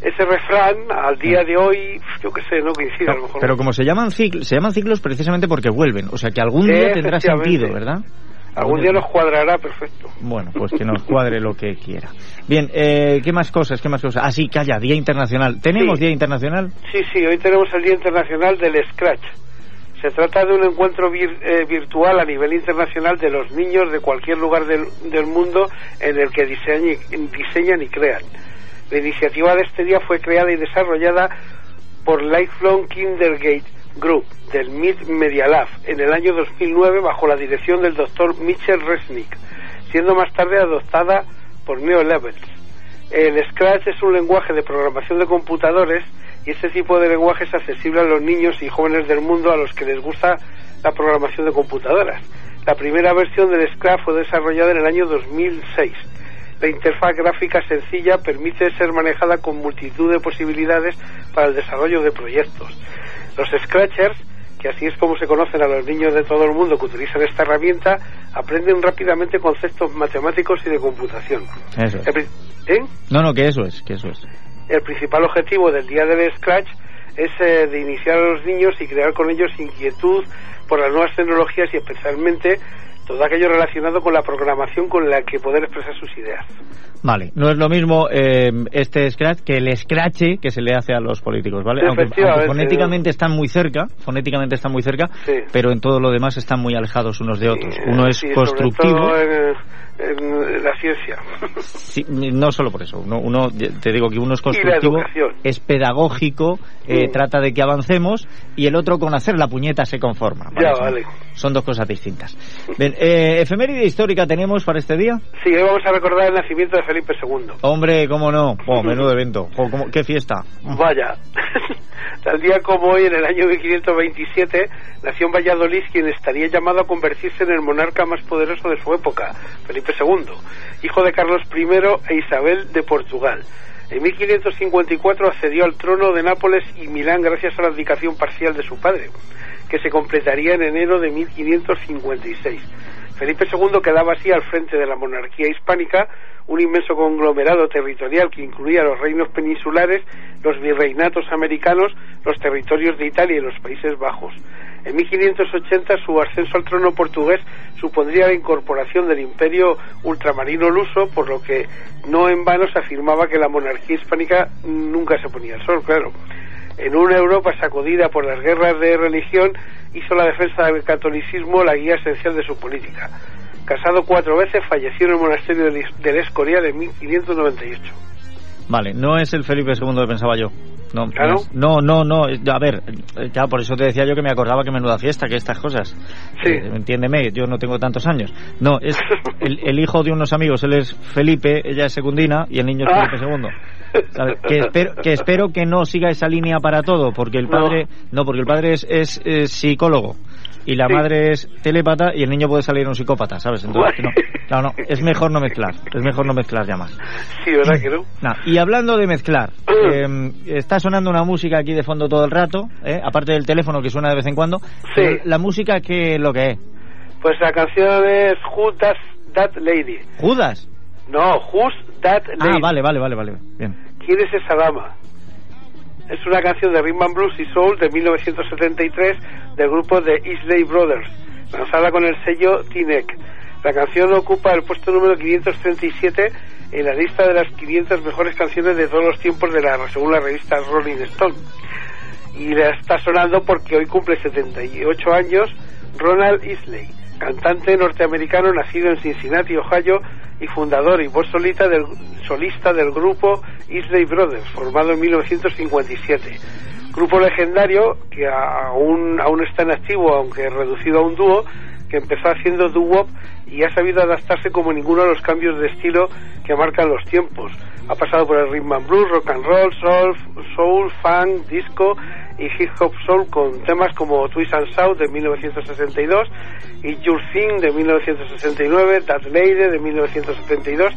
[SPEAKER 8] ese refrán al día de hoy, yo qué sé, no coincide
[SPEAKER 2] no,
[SPEAKER 8] a lo mejor.
[SPEAKER 2] Pero como se llaman ciclos, se llaman ciclos precisamente porque vuelven, o sea que algún día tendrá sentido, ¿verdad?
[SPEAKER 8] Algún día nos cuadrará perfecto.
[SPEAKER 2] Bueno, pues que nos cuadre lo que quiera. Bien, eh, ¿qué más cosas? ¿Qué más cosas? Ah, sí, calla, Día Internacional. ¿Tenemos
[SPEAKER 8] sí.
[SPEAKER 2] Día Internacional?
[SPEAKER 8] Sí, sí, hoy tenemos el Día Internacional del Scratch. Se trata de un encuentro vir, eh, virtual a nivel internacional de los niños de cualquier lugar del, del mundo en el que diseñan, diseñan y crean. La iniciativa de este día fue creada y desarrollada por Lifelong Kindergate Group del MIT Media Lab en el año 2009 bajo la dirección del doctor Mitchell Resnick, siendo más tarde adoptada por Neo Levels. El Scratch es un lenguaje de programación de computadores y este tipo de lenguaje es accesible a los niños y jóvenes del mundo a los que les gusta la programación de computadoras. La primera versión del Scratch fue desarrollada en el año 2006 la interfaz gráfica sencilla permite ser manejada con multitud de posibilidades para el desarrollo de proyectos. Los Scratchers, que así es como se conocen a los niños de todo el mundo que utilizan esta herramienta, aprenden rápidamente conceptos matemáticos y de computación.
[SPEAKER 2] Eso es. ¿Eh? No, no, que eso es, que eso es.
[SPEAKER 8] El principal objetivo del día del Scratch es eh, de iniciar a los niños y crear con ellos inquietud por las nuevas tecnologías y especialmente todo aquello relacionado con la programación con la que poder expresar sus ideas.
[SPEAKER 2] Vale, no es lo mismo eh, este Scratch que el Scratch que se le hace a los políticos, ¿vale? Aunque, aunque, fonéticamente están muy cerca, fonéticamente están muy cerca,
[SPEAKER 8] sí.
[SPEAKER 2] pero en todo lo demás están muy alejados unos de otros. Uno es constructivo.
[SPEAKER 8] En, en, la ciencia.
[SPEAKER 2] Sí, no solo por eso. Uno, uno, te digo que uno es constructivo, es pedagógico, eh, trata de que avancemos, y el otro con hacer la puñeta se conforma.
[SPEAKER 8] Ya, vale.
[SPEAKER 2] Son dos cosas distintas. Ven, eh, efeméride histórica tenemos para este día.
[SPEAKER 8] Sí, hoy vamos a recordar el nacimiento de Felipe II.
[SPEAKER 2] Hombre, cómo no. Oh, menudo evento. Oh, cómo- qué fiesta.
[SPEAKER 8] Vaya. Tal día como hoy, en el año 1527, nació en Valladolid quien estaría llamado a convertirse en el monarca más poderoso de su época, Felipe II, hijo de Carlos I e Isabel de Portugal. En 1554 accedió al trono de Nápoles y Milán gracias a la abdicación parcial de su padre, que se completaría en enero de 1556. Felipe II quedaba así al frente de la monarquía hispánica, un inmenso conglomerado territorial que incluía los reinos peninsulares, los virreinatos americanos, los territorios de Italia y los Países Bajos. En 1580 su ascenso al trono portugués supondría la incorporación del imperio ultramarino luso, por lo que no en vano se afirmaba que la monarquía hispánica nunca se ponía el sol, claro. En una Europa sacudida por las guerras de religión, hizo la defensa del catolicismo la guía esencial de su política. Casado cuatro veces, falleció en el monasterio del Escorial en 1598.
[SPEAKER 2] Vale, no es el Felipe II que pensaba yo. No,
[SPEAKER 8] ¿Ah, no?
[SPEAKER 2] no, no, A ver, eh, ya por eso te decía yo que me acordaba que menuda fiesta, que estas cosas.
[SPEAKER 8] Sí.
[SPEAKER 2] Eh, entiéndeme, yo no tengo tantos años. No, es el, el hijo de unos amigos, él es Felipe, ella es Secundina y el niño es
[SPEAKER 8] Ah.
[SPEAKER 2] Felipe II. ¿Sabes? Que, espero, que espero que no siga esa línea para todo, porque el padre, no, porque el padre es, es, psicólogo y la
[SPEAKER 8] Sí.
[SPEAKER 2] madre es telépata y el niño puede salir un psicópata, ¿sabes? Entonces, no, claro, no, es mejor no mezclar, es mejor no mezclar ya más.
[SPEAKER 8] Sí, ¿verdad que no?
[SPEAKER 2] Nah, y hablando de mezclar, eh, está sonando una música aquí de fondo todo el rato, ¿eh? aparte del teléfono que suena de vez en cuando. pero La música, ¿qué es lo que es?
[SPEAKER 8] Pues la canción es Does That Lady.
[SPEAKER 2] ¿Judas?
[SPEAKER 8] No, Who's That Lady.
[SPEAKER 2] Ah, vale, vale, vale, vale. Bien.
[SPEAKER 8] ¿Quién es esa dama? Es una canción de Rhythm and Blues y Soul de 1973 del grupo de Isley Brothers, lanzada con el sello Tinec. La canción ocupa el puesto número 537 en la lista de las 500 mejores canciones de todos los tiempos de la según la revista Rolling Stone. Y la está sonando porque hoy cumple 78 años Ronald Isley, cantante norteamericano nacido en Cincinnati, Ohio, y fundador y voz solita del, solista del grupo Isley Brothers, formado en 1957. Grupo legendario que aún, aún está en activo, aunque reducido a un dúo, que empezó haciendo doo-wop y ha sabido adaptarse como ninguno a los cambios de estilo que marcan los tiempos. Ha pasado por el rhythm and blues, rock and roll, soul, soul, funk, disco y hip hop soul con temas como Twist and Shout de 1962 y Your Thing de 1969, That Lady de 1972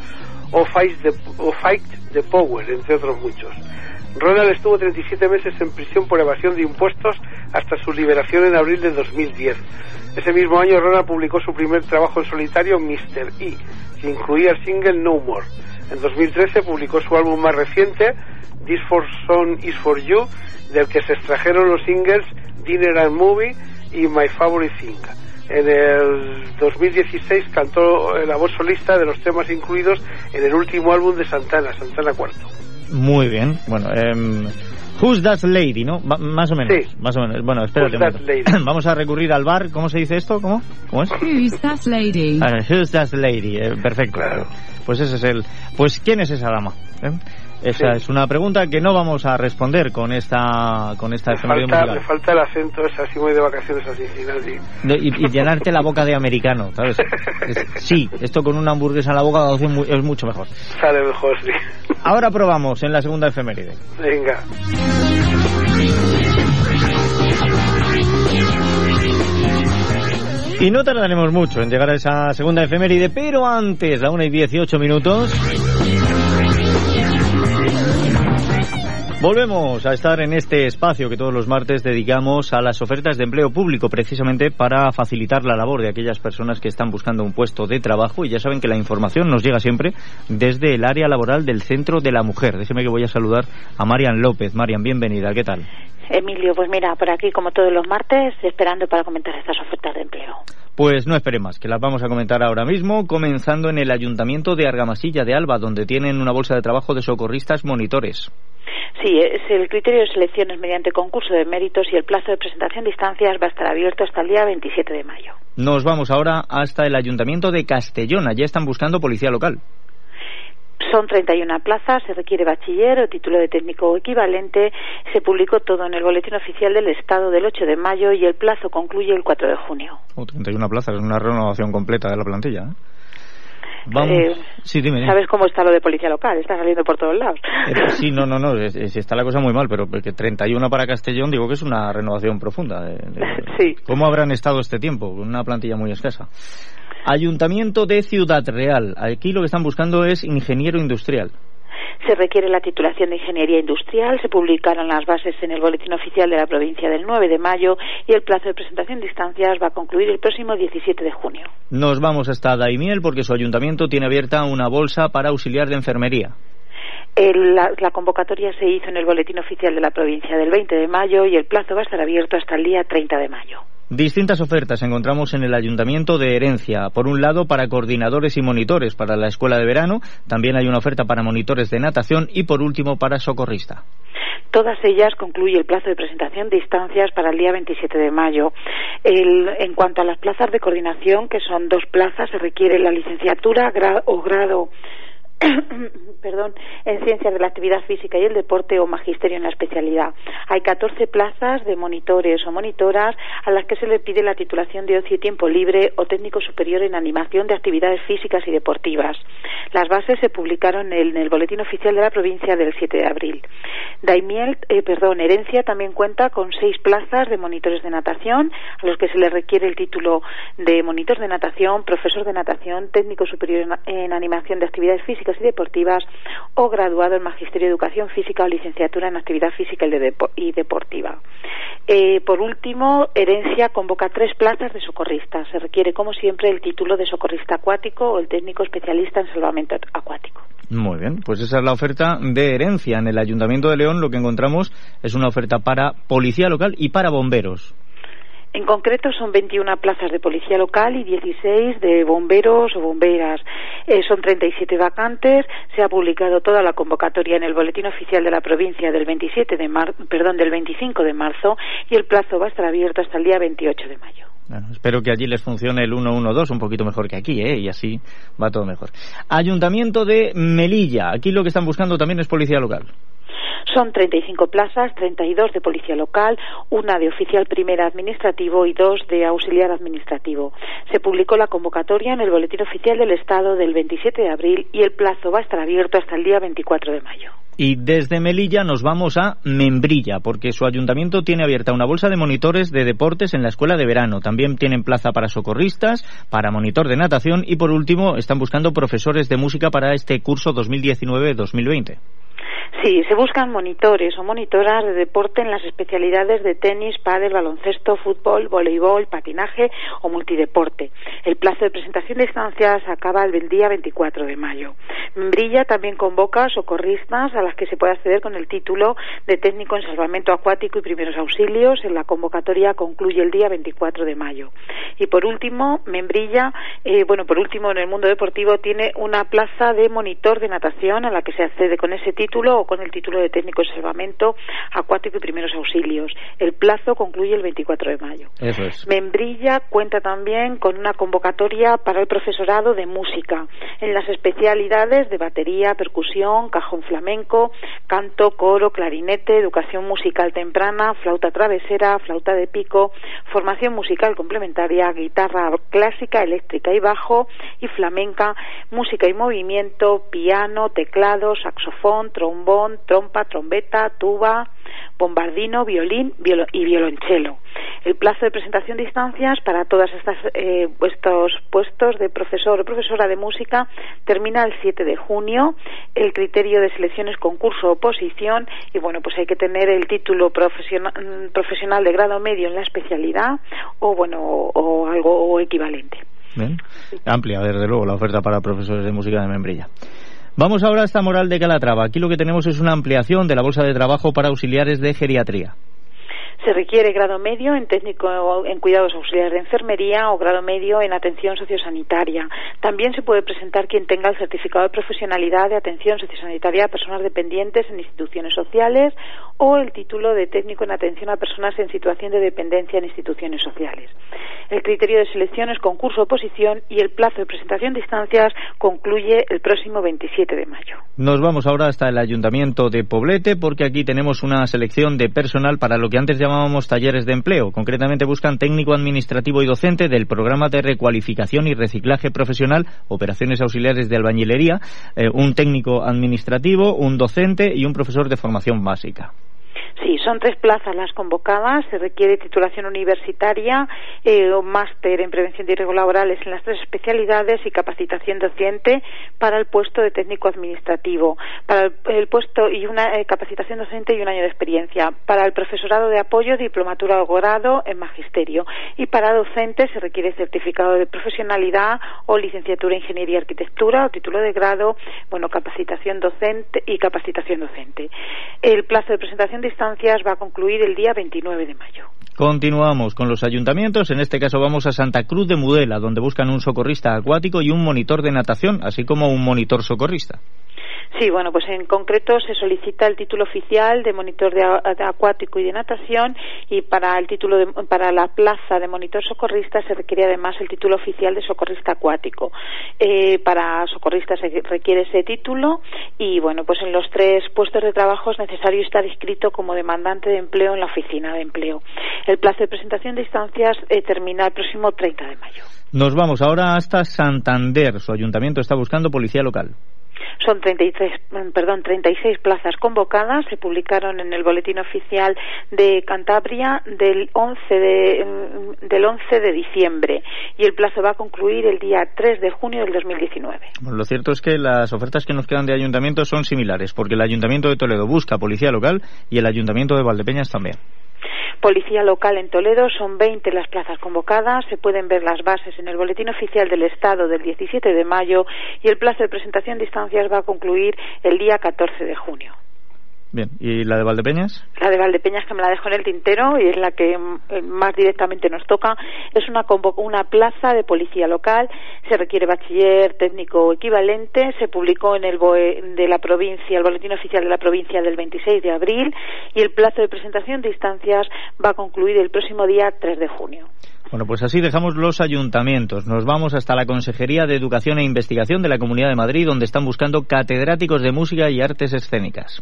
[SPEAKER 8] o Fight the, o Fight the Power, entre otros muchos. Ronald estuvo 37 meses en prisión por evasión de impuestos hasta su liberación en abril de 2010. Ese mismo año Ronald publicó su primer trabajo en solitario, Mr. E, que incluía el single No More. En 2013 publicó su álbum más reciente, This For Song Is For You, del que se extrajeron los singles Dinner and Movie y My Favorite Thing. En el 2016 cantó la voz solista de los temas incluidos en el último álbum de Santana, Santana IV.
[SPEAKER 2] Muy bien. Bueno, em, Who's That Lady, ¿no? Más o menos.
[SPEAKER 8] Sí.
[SPEAKER 2] Más o menos. Bueno, espérate.
[SPEAKER 8] Who's That. Lady?
[SPEAKER 2] Vamos a recurrir al bar. ¿Cómo se dice esto? ¿Cómo? ¿Cómo es?
[SPEAKER 9] Who's that lady?
[SPEAKER 2] A ver, Who's That Lady? Eh, perfecto.
[SPEAKER 8] Claro.
[SPEAKER 2] Pues ese es el. Pues ¿quién es esa dama? ¿Eh? Esa
[SPEAKER 8] Sí.
[SPEAKER 2] es una pregunta que no vamos a responder con esta con esta efeméride
[SPEAKER 8] falta, falta el acento, es así muy de vacaciones a Cincinnati.
[SPEAKER 2] No, y, y llenarte la boca de americano, ¿sabes? Es- sí, esto con una hamburguesa en la boca es mucho mejor.
[SPEAKER 8] Sale mejor, sí.
[SPEAKER 2] Ahora probamos en la segunda efeméride.
[SPEAKER 8] Venga.
[SPEAKER 2] Y no tardaremos mucho en llegar a esa segunda efeméride, pero antes, la 1 y 18 minutos. Volvemos a estar en este espacio que todos los martes dedicamos a las ofertas de empleo público, precisamente para facilitar la labor de aquellas personas que están buscando un puesto de trabajo. Y ya saben que la información nos llega siempre desde el área laboral del Centro de la Mujer. Déjeme que voy a saludar a Marian López. Marian, bienvenida. ¿Qué tal?
[SPEAKER 10] Emilio, pues mira, por aquí como todos los martes, esperando para comentar estas ofertas de empleo.
[SPEAKER 2] Pues no espere más, que las vamos a comentar ahora mismo, comenzando en el Ayuntamiento de Argamasilla de Alba, donde tienen una bolsa de trabajo de socorristas monitores.
[SPEAKER 10] Sí, es el criterio de selección es mediante concurso de méritos y el plazo de presentación de instancias va a estar abierto hasta el día 27 de mayo.
[SPEAKER 2] Nos vamos ahora hasta el Ayuntamiento de Castellón. Allí están buscando policía local.
[SPEAKER 10] Son 31 plazas, se requiere bachiller o título de técnico equivalente. Se publicó todo en el Boletín Oficial del Estado del 8 de mayo y el plazo concluye el 4 de junio.
[SPEAKER 2] 31 plazas, es una renovación completa de la plantilla. ¿eh?
[SPEAKER 10] Vamos. Eh, sí, dime, ¿Sabes cómo está lo de policía local? Está saliendo por todos lados.
[SPEAKER 2] Eh, sí, no, no, no. está la cosa muy mal, pero porque 31 para Castellón digo que es una renovación profunda.
[SPEAKER 10] sí.
[SPEAKER 2] ¿Cómo habrán estado este tiempo? Con una plantilla muy escasa. Ayuntamiento de Ciudad Real. Aquí lo que están buscando es ingeniero industrial.
[SPEAKER 10] Se requiere la titulación de Ingeniería Industrial, se publicaron las bases en el Boletín Oficial de la provincia del 9 de mayo y el plazo de presentación de instancias va a concluir el próximo 17 de junio.
[SPEAKER 2] Nos vamos hasta Daimiel porque su ayuntamiento tiene abierta una bolsa para auxiliar de enfermería.
[SPEAKER 10] la, convocatoria se hizo en el Boletín Oficial de la provincia del 20 de mayo y el plazo va a estar abierto hasta el día 30 de mayo.
[SPEAKER 2] Distintas ofertas encontramos en el Ayuntamiento de Herencia. Por un lado, para coordinadores y monitores para la escuela de verano. También hay una oferta para monitores de natación y, por último, para socorrista.
[SPEAKER 10] Todas ellas concluye el plazo de presentación de instancias para el día 27 de mayo. en cuanto a las plazas de coordinación, que son dos plazas, se requiere la licenciatura o grado perdón, en ciencias de la actividad física y el deporte o magisterio en la especialidad. Hay 14 plazas de monitores o monitoras a las que se le pide la titulación de ocio y tiempo libre o técnico superior en animación de actividades físicas y deportivas. Las bases se publicaron en el, boletín oficial de la provincia del 7 de abril. Daimiel, eh, perdón, Herencia también cuenta con seis plazas de monitores de natación a los que se le requiere el título de monitor de natación, profesor de natación, técnico superior en animación de actividades físicas y deportivas o graduado en Magisterio de Educación Física o licenciatura en Actividad Física y Deportiva. Eh, por último, Herencia convoca tres plazas de socorrista. Se requiere, como siempre, el título de socorrista acuático o el técnico especialista en salvamento acuático.
[SPEAKER 2] Muy bien, pues esa es la oferta de herencia. En el Ayuntamiento de León lo que encontramos es una oferta para policía local y para bomberos.
[SPEAKER 10] En concreto son 21 plazas de policía local y 16 de bomberos o bomberas. Eh, son 37 vacantes. Se ha publicado toda la convocatoria en el boletín oficial de la provincia del 27 de mar perdón, del 25 de marzo y el plazo va a estar abierto hasta el día 28 de mayo.
[SPEAKER 2] Espero que allí les funcione el 112 un poquito mejor que aquí, ¿eh? Y así va todo mejor. Ayuntamiento de Melilla. Aquí lo que están buscando también es policía local.
[SPEAKER 10] Son 35 plazas, 32 de policía local, una de oficial primera administrativo y dos de auxiliar administrativo. Se publicó la convocatoria en el Boletín Oficial del Estado del 27 de abril y el plazo va a estar abierto hasta el día 24 de mayo.
[SPEAKER 2] Y desde Melilla nos vamos a Membrilla, porque su ayuntamiento tiene abierta una bolsa de monitores de deportes en la escuela de verano. También tienen plaza para socorristas, para monitor de natación y, por último, están buscando profesores de música para este curso 2019-2020.
[SPEAKER 10] Sí, se buscan monitores o monitoras de deporte en las especialidades de tenis, pádel, baloncesto, fútbol, voleibol, patinaje o multideporte. El plazo de presentación de instancias acaba el día 24 de mayo. Brilla también convoca socorristas a las que se puede acceder con el título de técnico en salvamento acuático y primeros auxilios. En la convocatoria concluye el día 24 de mayo. Y por último, Membrilla, eh, bueno, por último en el mundo deportivo tiene una plaza de monitor de natación a la que se accede con ese título o con el título de técnico en salvamento acuático y primeros auxilios. El plazo concluye el 24 de mayo. Membrilla cuenta también con una convocatoria para el profesorado de música en las especialidades de batería, percusión, cajón flamenco, canto, coro, clarinete, educación musical temprana, flauta travesera, flauta de pico, formación musical complementaria, guitarra clásica, eléctrica y bajo y flamenca, música y movimiento, piano, teclado, saxofón, trombón, trompa, trombeta, tuba, bombardino, violín y violonchelo. El plazo de presentación de instancias para todos eh, estos puestos de profesor o profesora de música termina el 7 de junio. El criterio de selección es concurso o oposición y bueno, pues hay que tener el título profesional de grado medio en la especialidad o bueno, o, algo equivalente.
[SPEAKER 2] Amplia, desde luego, la oferta para profesores de música de Membrilla. Vamos ahora a esta moral de Calatrava. Aquí lo que tenemos es una ampliación de la bolsa de trabajo para auxiliares de geriatría.
[SPEAKER 10] Se requiere grado medio en técnico en cuidados auxiliares de enfermería o grado medio en atención sociosanitaria. También se puede presentar quien tenga el certificado de profesionalidad de atención sociosanitaria a personas dependientes en instituciones sociales o el título de técnico en atención a personas en situación de dependencia en instituciones sociales. El criterio de selección es concurso oposición y el plazo de presentación de instancias concluye el próximo 27 de mayo.
[SPEAKER 2] Nos vamos ahora hasta el Ayuntamiento de Poblete porque aquí tenemos una selección de personal para lo que antes llamábamos talleres de empleo. Concretamente buscan técnico administrativo y docente del programa de recualificación y reciclaje profesional, operaciones auxiliares de albañilería, eh, un técnico administrativo, un docente y un profesor de formación básica.
[SPEAKER 10] Sí, son tres plazas las convocadas. Se requiere titulación universitaria eh, máster en prevención de riesgos laborales en las tres especialidades y capacitación docente para el puesto de técnico administrativo. Para el, puesto y una eh, capacitación docente y un año de experiencia. Para el profesorado de apoyo, diplomatura o grado en magisterio. Y para docente se requiere certificado de profesionalidad o licenciatura en ingeniería y arquitectura o título de grado, bueno, capacitación docente y capacitación docente. El plazo de presentación de va a concluir el día 29 de mayo.
[SPEAKER 2] Continuamos con los ayuntamientos. En este caso vamos a Santa Cruz de Mudela, donde buscan un socorrista acuático y un monitor de natación, así como un monitor socorrista.
[SPEAKER 10] Sí, bueno, pues en concreto se solicita el título oficial de monitor de, acuático y de natación y para el título de, para la plaza de monitor socorrista se requiere además el título oficial de socorrista acuático. Eh, para socorrista se requiere ese título y bueno, pues en los tres puestos de trabajo es necesario estar inscrito como demandante de empleo en la oficina de empleo. El plazo de presentación de instancias eh, termina el próximo 30 de mayo.
[SPEAKER 2] Nos vamos ahora hasta Santander. Su ayuntamiento está buscando policía local.
[SPEAKER 10] Son 33, mm, perdón, 36 plazas convocadas. Se publicaron en el boletín oficial de Cantabria del 11 de, mm, del 11 de diciembre y el plazo va a concluir el día 3 de junio del 2019.
[SPEAKER 2] Bueno, lo cierto es que las ofertas que nos quedan de ayuntamiento son similares, porque el ayuntamiento de Toledo busca policía local y el ayuntamiento de Valdepeñas también.
[SPEAKER 10] Policía local en Toledo son 20 las plazas convocadas. Se pueden ver las bases en el Boletín Oficial del Estado del 17 de mayo y el plazo de presentación de instancias va a concluir el día 14 de junio.
[SPEAKER 2] Bien, ¿y la de Valdepeñas?
[SPEAKER 10] La de Valdepeñas que me la dejo en el tintero y es la que mm, más directamente nos toca. Es una, una plaza de policía local, se requiere bachiller técnico equivalente, se publicó en el BOE de la provincia, el boletín oficial de la provincia del 26 de abril y el plazo de presentación de instancias va a concluir el próximo día 3 de junio.
[SPEAKER 2] Bueno, pues así dejamos los ayuntamientos. Nos vamos hasta la Consejería de Educación e Investigación de la Comunidad de Madrid, donde están buscando catedráticos de música y artes escénicas.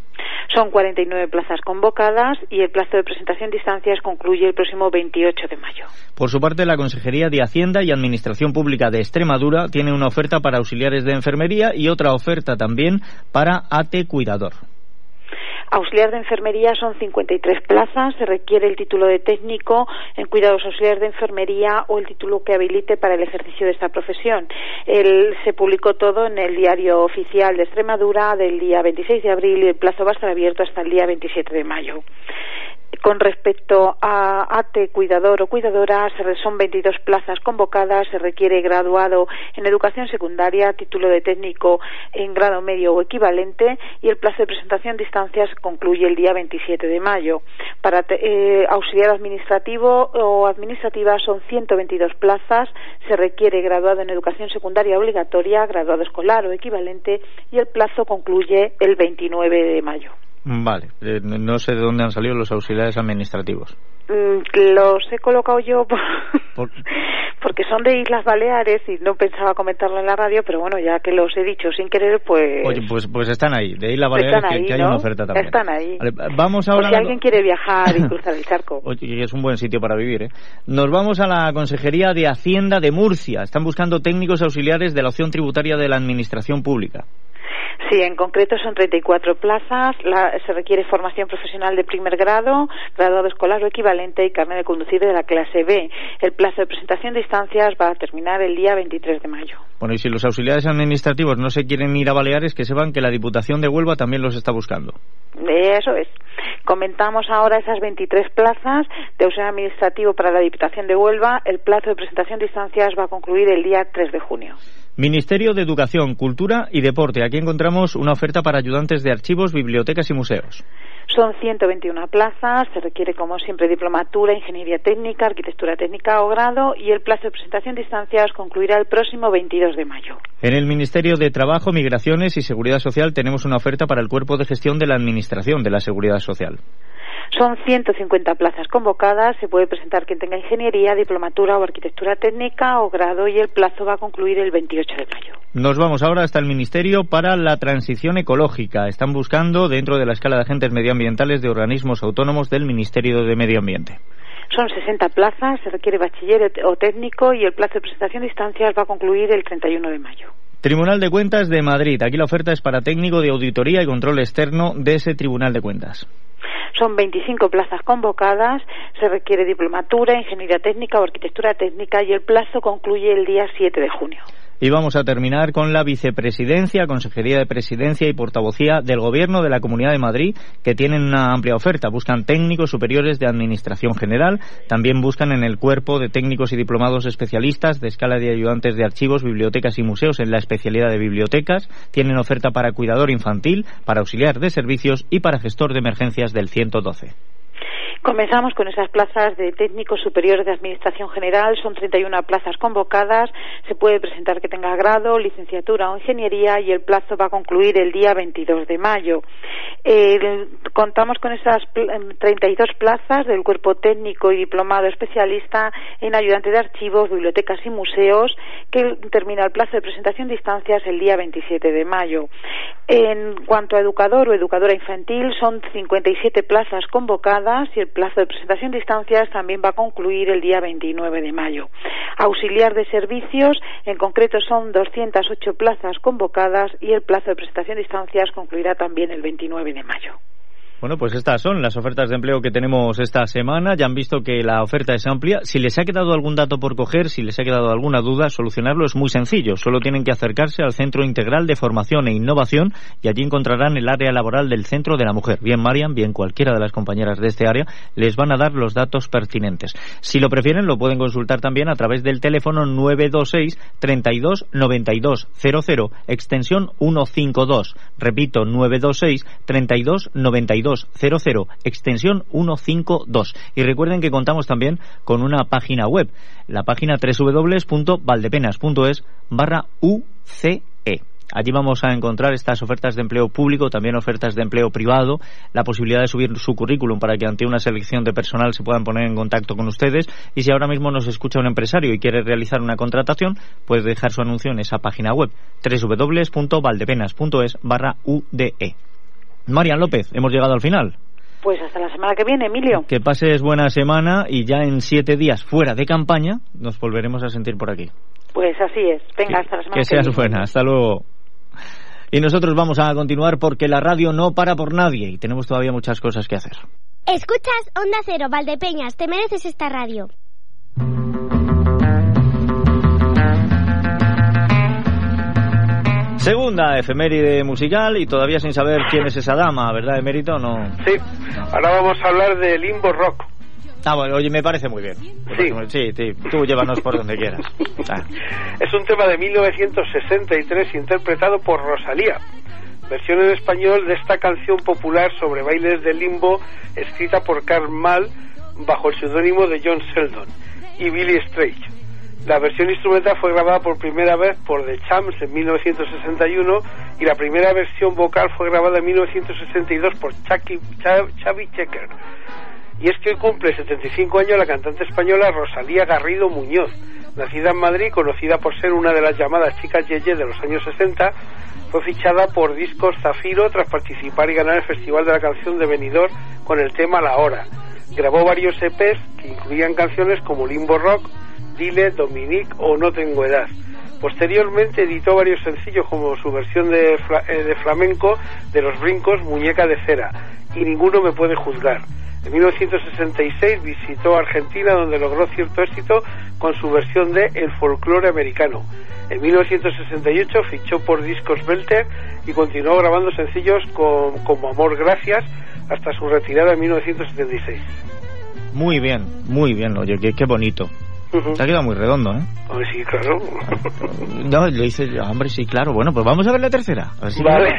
[SPEAKER 10] Son 49 plazas convocadas y el plazo de presentación de instancias concluye el próximo 28 de mayo.
[SPEAKER 2] Por su parte, la Consejería de Hacienda y Administración Pública de Extremadura tiene una oferta para auxiliares de enfermería y otra oferta también para ATE Cuidador.
[SPEAKER 10] Auxiliar de enfermería son 53 plazas. Se requiere el título de técnico en cuidados auxiliares de enfermería o el título que habilite para el ejercicio de esta profesión. se publicó todo en el diario oficial de Extremadura del día 26 de abril y el plazo va a estar abierto hasta el día 27 de mayo. Con respecto a ATE, cuidador o cuidadora, son 22 plazas convocadas, se requiere graduado en educación secundaria, título de técnico en grado medio o equivalente y el plazo de presentación de instancias concluye el día 27 de mayo. Para eh, auxiliar administrativo o administrativa son 122 plazas, se requiere graduado en educación secundaria obligatoria, graduado escolar o equivalente y el plazo concluye el 29 de mayo.
[SPEAKER 2] Vale, eh, no sé de dónde han salido los auxiliares administrativos.
[SPEAKER 10] Mm, los he colocado yo porque son de Islas Baleares y no pensaba comentarlo en la radio, pero bueno, ya que los he dicho sin querer, pues...
[SPEAKER 2] Oye, pues, pues están ahí, de Islas Baleares que, hay una oferta también.
[SPEAKER 10] Están ahí.
[SPEAKER 2] vamos ahora...
[SPEAKER 10] si alguien quiere viajar y cruzar el charco.
[SPEAKER 2] Oye, es un buen sitio para vivir, ¿eh? Nos vamos a la Consejería de Hacienda de Murcia. Están buscando técnicos auxiliares de la opción tributaria de la Administración Pública.
[SPEAKER 10] Sí, en concreto son 34 plazas. Se requiere formación profesional de primer grado, graduado escolar o equivalente y carnet de conducir de la clase B. El plazo de presentación de instancias va a terminar el día 23 de mayo.
[SPEAKER 2] Bueno, y si los auxiliares administrativos no se quieren ir a Baleares, que sepan que la Diputación de Huelva también los está buscando.
[SPEAKER 10] Eso es. Comentamos ahora esas 23 plazas de auxiliar administrativo para la Diputación de Huelva. El plazo de presentación de instancias va a concluir el día 3 de junio.
[SPEAKER 2] Ministerio de Educación, Cultura y Deporte. Aquí encontramos una oferta para ayudantes de archivos, bibliotecas y museos.
[SPEAKER 10] Son 121 plazas, se requiere como siempre diplomatura, ingeniería técnica, arquitectura técnica o grado y el plazo de presentación de instancias concluirá el próximo 22 de mayo.
[SPEAKER 2] En el Ministerio de Trabajo, Migraciones y Seguridad Social tenemos una oferta para el cuerpo de gestión de la Administración de la Seguridad Social.
[SPEAKER 10] Son 150 plazas convocadas, se puede presentar quien tenga ingeniería, diplomatura o arquitectura técnica o grado y el plazo va a concluir el 28 de mayo.
[SPEAKER 2] Nos vamos ahora hasta el Ministerio para la Transición Ecológica. Están buscando dentro de la escala de agentes medioambientales de organismos autónomos del Ministerio de Medio Ambiente.
[SPEAKER 10] Son 60 plazas, se requiere bachiller o técnico y el plazo de presentación de instancias va a concluir el 31 de mayo.
[SPEAKER 2] Tribunal de Cuentas de Madrid. Aquí la oferta es para técnico de auditoría y control externo de ese Tribunal de Cuentas.
[SPEAKER 10] Son 25 plazas convocadas, se requiere diplomatura, ingeniería técnica o arquitectura técnica y el plazo concluye el día 7 de junio.
[SPEAKER 2] Y vamos a terminar con la vicepresidencia, Consejería de Presidencia y Portavocía del Gobierno de la Comunidad de Madrid, que tienen una amplia oferta. Buscan técnicos superiores de Administración General, también buscan en el cuerpo de técnicos y diplomados especialistas de escala de ayudantes de archivos, bibliotecas y museos en la especialidad de bibliotecas. Tienen oferta para cuidador infantil, para auxiliar de servicios y para gestor de emergencias del 112.
[SPEAKER 10] Comenzamos con esas plazas de técnicos superiores de Administración General. Son 31 plazas convocadas. Se puede presentar que tenga grado, licenciatura o ingeniería y el plazo va a concluir el día 22 de mayo. contamos con esas 32 em, plazas del cuerpo técnico y diplomado especialista en ayudante de archivos, bibliotecas y museos que termina el plazo de presentación de instancias el día 27 de mayo. En cuanto a educador o educadora infantil, son 57 plazas convocadas y el plazo de presentación de instancias también va a concluir el día 29 de mayo. Auxiliar de servicios, en concreto son 208 plazas convocadas y el plazo de presentación de instancias concluirá también el 29 de mayo.
[SPEAKER 2] Bueno, pues estas son las ofertas de empleo que tenemos esta semana. Ya han visto que la oferta es amplia. Si les ha quedado algún dato por coger, si les ha quedado alguna duda, solucionarlo es muy sencillo. Solo tienen que acercarse al Centro Integral de Formación e Innovación y allí encontrarán el área laboral del Centro de la Mujer. Bien Marian, bien cualquiera de las compañeras de este área, les van a dar los datos pertinentes. Si lo prefieren, lo pueden consultar también a través del teléfono 926 32 92 00, extensión 152. Repito, 926 32 92 00, extensión 152. Y recuerden que contamos también con una página web, la página www.valdepenas.es barra UCE. Allí vamos a encontrar estas ofertas de empleo público, también ofertas de empleo privado, la posibilidad de subir su currículum para que ante una selección de personal se puedan poner en contacto con ustedes. Y si ahora mismo nos escucha un empresario y quiere realizar una contratación, puede dejar su anuncio en esa página web www.valdepenas.es barra UDE. Marian López, hemos llegado al final.
[SPEAKER 10] Pues hasta la semana que viene, Emilio.
[SPEAKER 2] Que pases buena semana y ya en siete días fuera de campaña nos volveremos a sentir por aquí.
[SPEAKER 10] Pues así es. Venga, hasta la semana
[SPEAKER 2] que, que seas buena. Hasta luego. Y nosotros vamos a continuar porque la radio no para por nadie y tenemos todavía muchas cosas que hacer.
[SPEAKER 6] Escuchas Onda Cero, Valdepeñas. Te mereces esta radio.
[SPEAKER 2] Segunda efeméride musical y todavía sin saber quién es esa dama, ¿verdad, Emérito? No.
[SPEAKER 8] Sí, ahora vamos a hablar de Limbo Rock.
[SPEAKER 2] Ah, bueno, oye, me parece muy bien. Sí. Sí, sí, tú llévanos por donde quieras.
[SPEAKER 8] Ah. Es un tema de 1963 interpretado por Rosalía. Versión en español de esta canción popular sobre bailes de limbo escrita por Karl Mal bajo el seudónimo de John Sheldon y Billy Strait. La versión instrumental fue grabada por primera vez por The Champs en 1961 y la primera versión vocal fue grabada en 1962 por Chucky, Checker. Y es que hoy cumple 75 años la cantante española Rosalía Garrido Muñoz. Nacida en Madrid, conocida por ser una de las llamadas chicas Yeye de los años 60, fue fichada por Discos Zafiro tras participar y ganar el Festival de la Canción de Benidorm con el tema La Hora. Grabó varios EPs que incluían canciones como Limbo Rock, Dile, Dominique o No Tengo Edad. Posteriormente editó varios sencillos como su versión de, eh, de flamenco de Los Brincos, Muñeca de Cera, y Ninguno me puede juzgar. En 1966 visitó Argentina donde logró cierto éxito con su versión de El folclore americano. En 1968 fichó por Discos Belter y continuó grabando sencillos como Amor Gracias hasta su retirada en 1976.
[SPEAKER 2] Muy bien, muy bien, oye, qué bonito. Uh. Te ha quedado muy redondo, ¿eh?
[SPEAKER 8] Pues sí, claro.
[SPEAKER 2] No, le dice, hombre, sí, claro. Bueno, pues vamos a ver la tercera.
[SPEAKER 8] A ver si vale.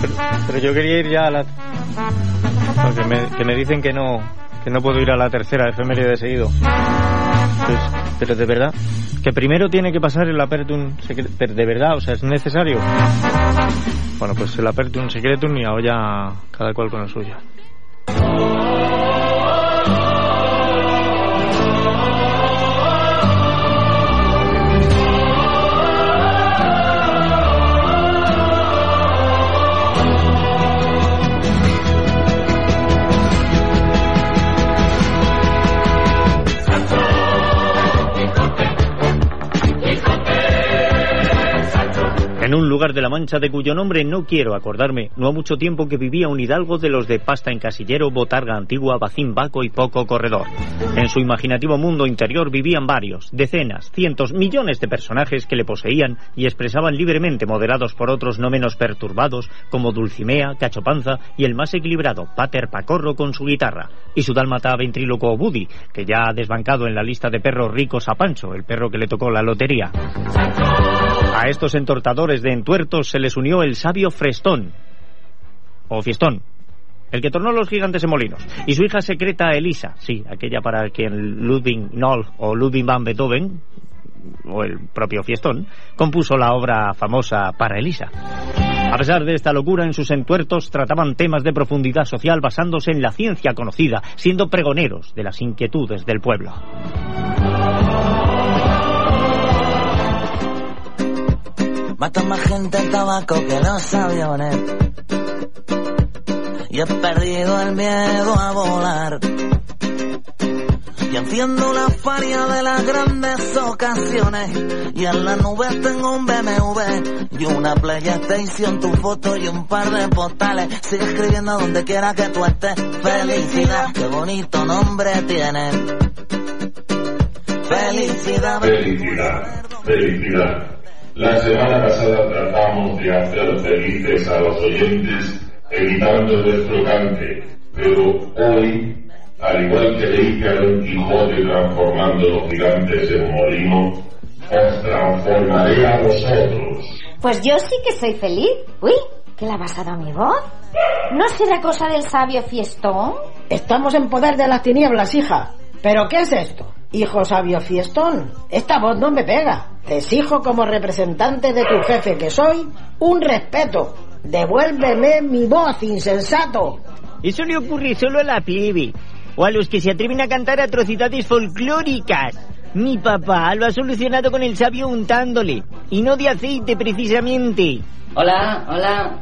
[SPEAKER 2] Pero, pero, yo quería ir ya a la... No, que, me, que me dicen que no, que no puedo ir a la tercera efeméride de seguido. Entonces, pero de verdad, que primero tiene que pasar el Apertum Secretum, de verdad, o sea, es necesario. Bueno, pues el Apertum Secretum y ahora cada cual con el suyo. En un lugar de la Mancha de cuyo nombre no quiero acordarme, no ha mucho tiempo que vivía un hidalgo de los de pasta en casillero, botarga antigua, bacín vaco y poco corredor. En su imaginativo mundo interior vivían varios, decenas, cientos, millones de personajes que le poseían y expresaban libremente, moderados por otros no menos perturbados, como Dulcimea, Cachopanza y el más equilibrado, Pater Pacorro con su guitarra, y su dálmata ventríloco Budi, que ya ha desbancado en la lista de perros ricos a Pancho, el perro que le tocó la lotería. A estos entortadores de entuertos se les unió el sabio Frestón, o Fiestón, el que tornó los gigantes en molinos, y su hija secreta Elisa, sí, aquella para quien Ludwig Noll o Ludwig van Beethoven, o el propio Fiestón, compuso la obra famosa para Elisa. A pesar de esta locura, en sus entuertos trataban temas de profundidad social basándose en la ciencia conocida, siendo pregoneros de las inquietudes del pueblo.
[SPEAKER 9] Mata más gente el tabaco que los aviones. Y he perdido el miedo a volar. Y enciendo la faria de las grandes ocasiones. Y en la nube tengo un BMW y una PlayStation, tu foto y un par de postales. Sigue escribiendo donde quiera que tú estés. Felicidad, qué bonito nombre tiene. Felicidad.
[SPEAKER 11] Felicidad. Felicidad. La semana pasada tratamos de hacer felices a los oyentes evitando el desflocante, pero hoy, al igual que le hice a Don Quijote transformando los gigantes en molino, os transformaré a vosotros.
[SPEAKER 12] Pues yo sí que soy feliz. Uy, ¿qué le ha pasado a mi voz? ¿No será cosa del sabio fiestón?
[SPEAKER 13] Estamos en poder de las tinieblas, hija. ¿Pero qué es esto? Hijo sabio fiestón, esta voz no me pega. Te exijo como representante de tu jefe que soy un respeto. Devuélveme mi voz, insensato.
[SPEAKER 14] Eso le ocurre solo a la plebe o a los que se atreven a cantar atrocidades folclóricas. Mi papá lo ha solucionado con el sabio untándole, y no de aceite precisamente.
[SPEAKER 15] Hola, hola.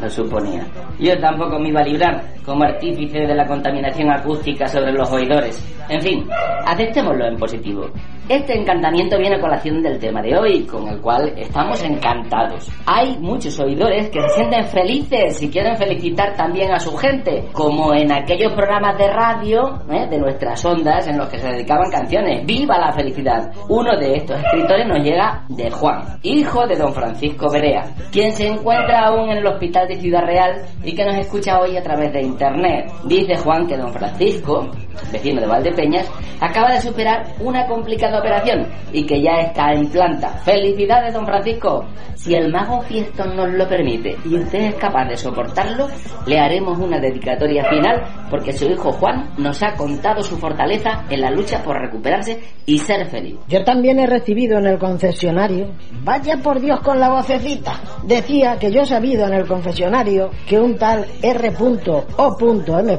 [SPEAKER 15] Lo suponía. Yo tampoco me iba a librar como artífice de la contaminación acústica sobre los oidores. En fin, aceptémoslo en positivo. Este encantamiento viene a colación del tema de hoy, con el cual estamos encantados. Hay muchos oidores que se sienten felices y quieren felicitar también a su gente, como en aquellos programas de radio ¿eh? de nuestras ondas en los que se dedicaban canciones. ¡Viva la felicidad! Uno de estos escritores nos llega de Juan, hijo de don Francisco Berea, quien se encuentra aún en el hospital de Ciudad Real y que nos escucha hoy a través de internet. Dice Juan que don Francisco, vecino de Valdepeñas, acaba de superar una complicada operación y que ya está en planta. ¡Felicidades, don Francisco! Si el mago Fieston nos lo permite y usted es capaz de soportarlo, le haremos una dedicatoria final porque su hijo Juan nos ha contado su fortaleza en la lucha por recuperarse y ser feliz.
[SPEAKER 13] Yo también he recibido en el concesionario, vaya por Dios con la vocecita, decía que yo he sabido en el confesionario que un tal R.O.M.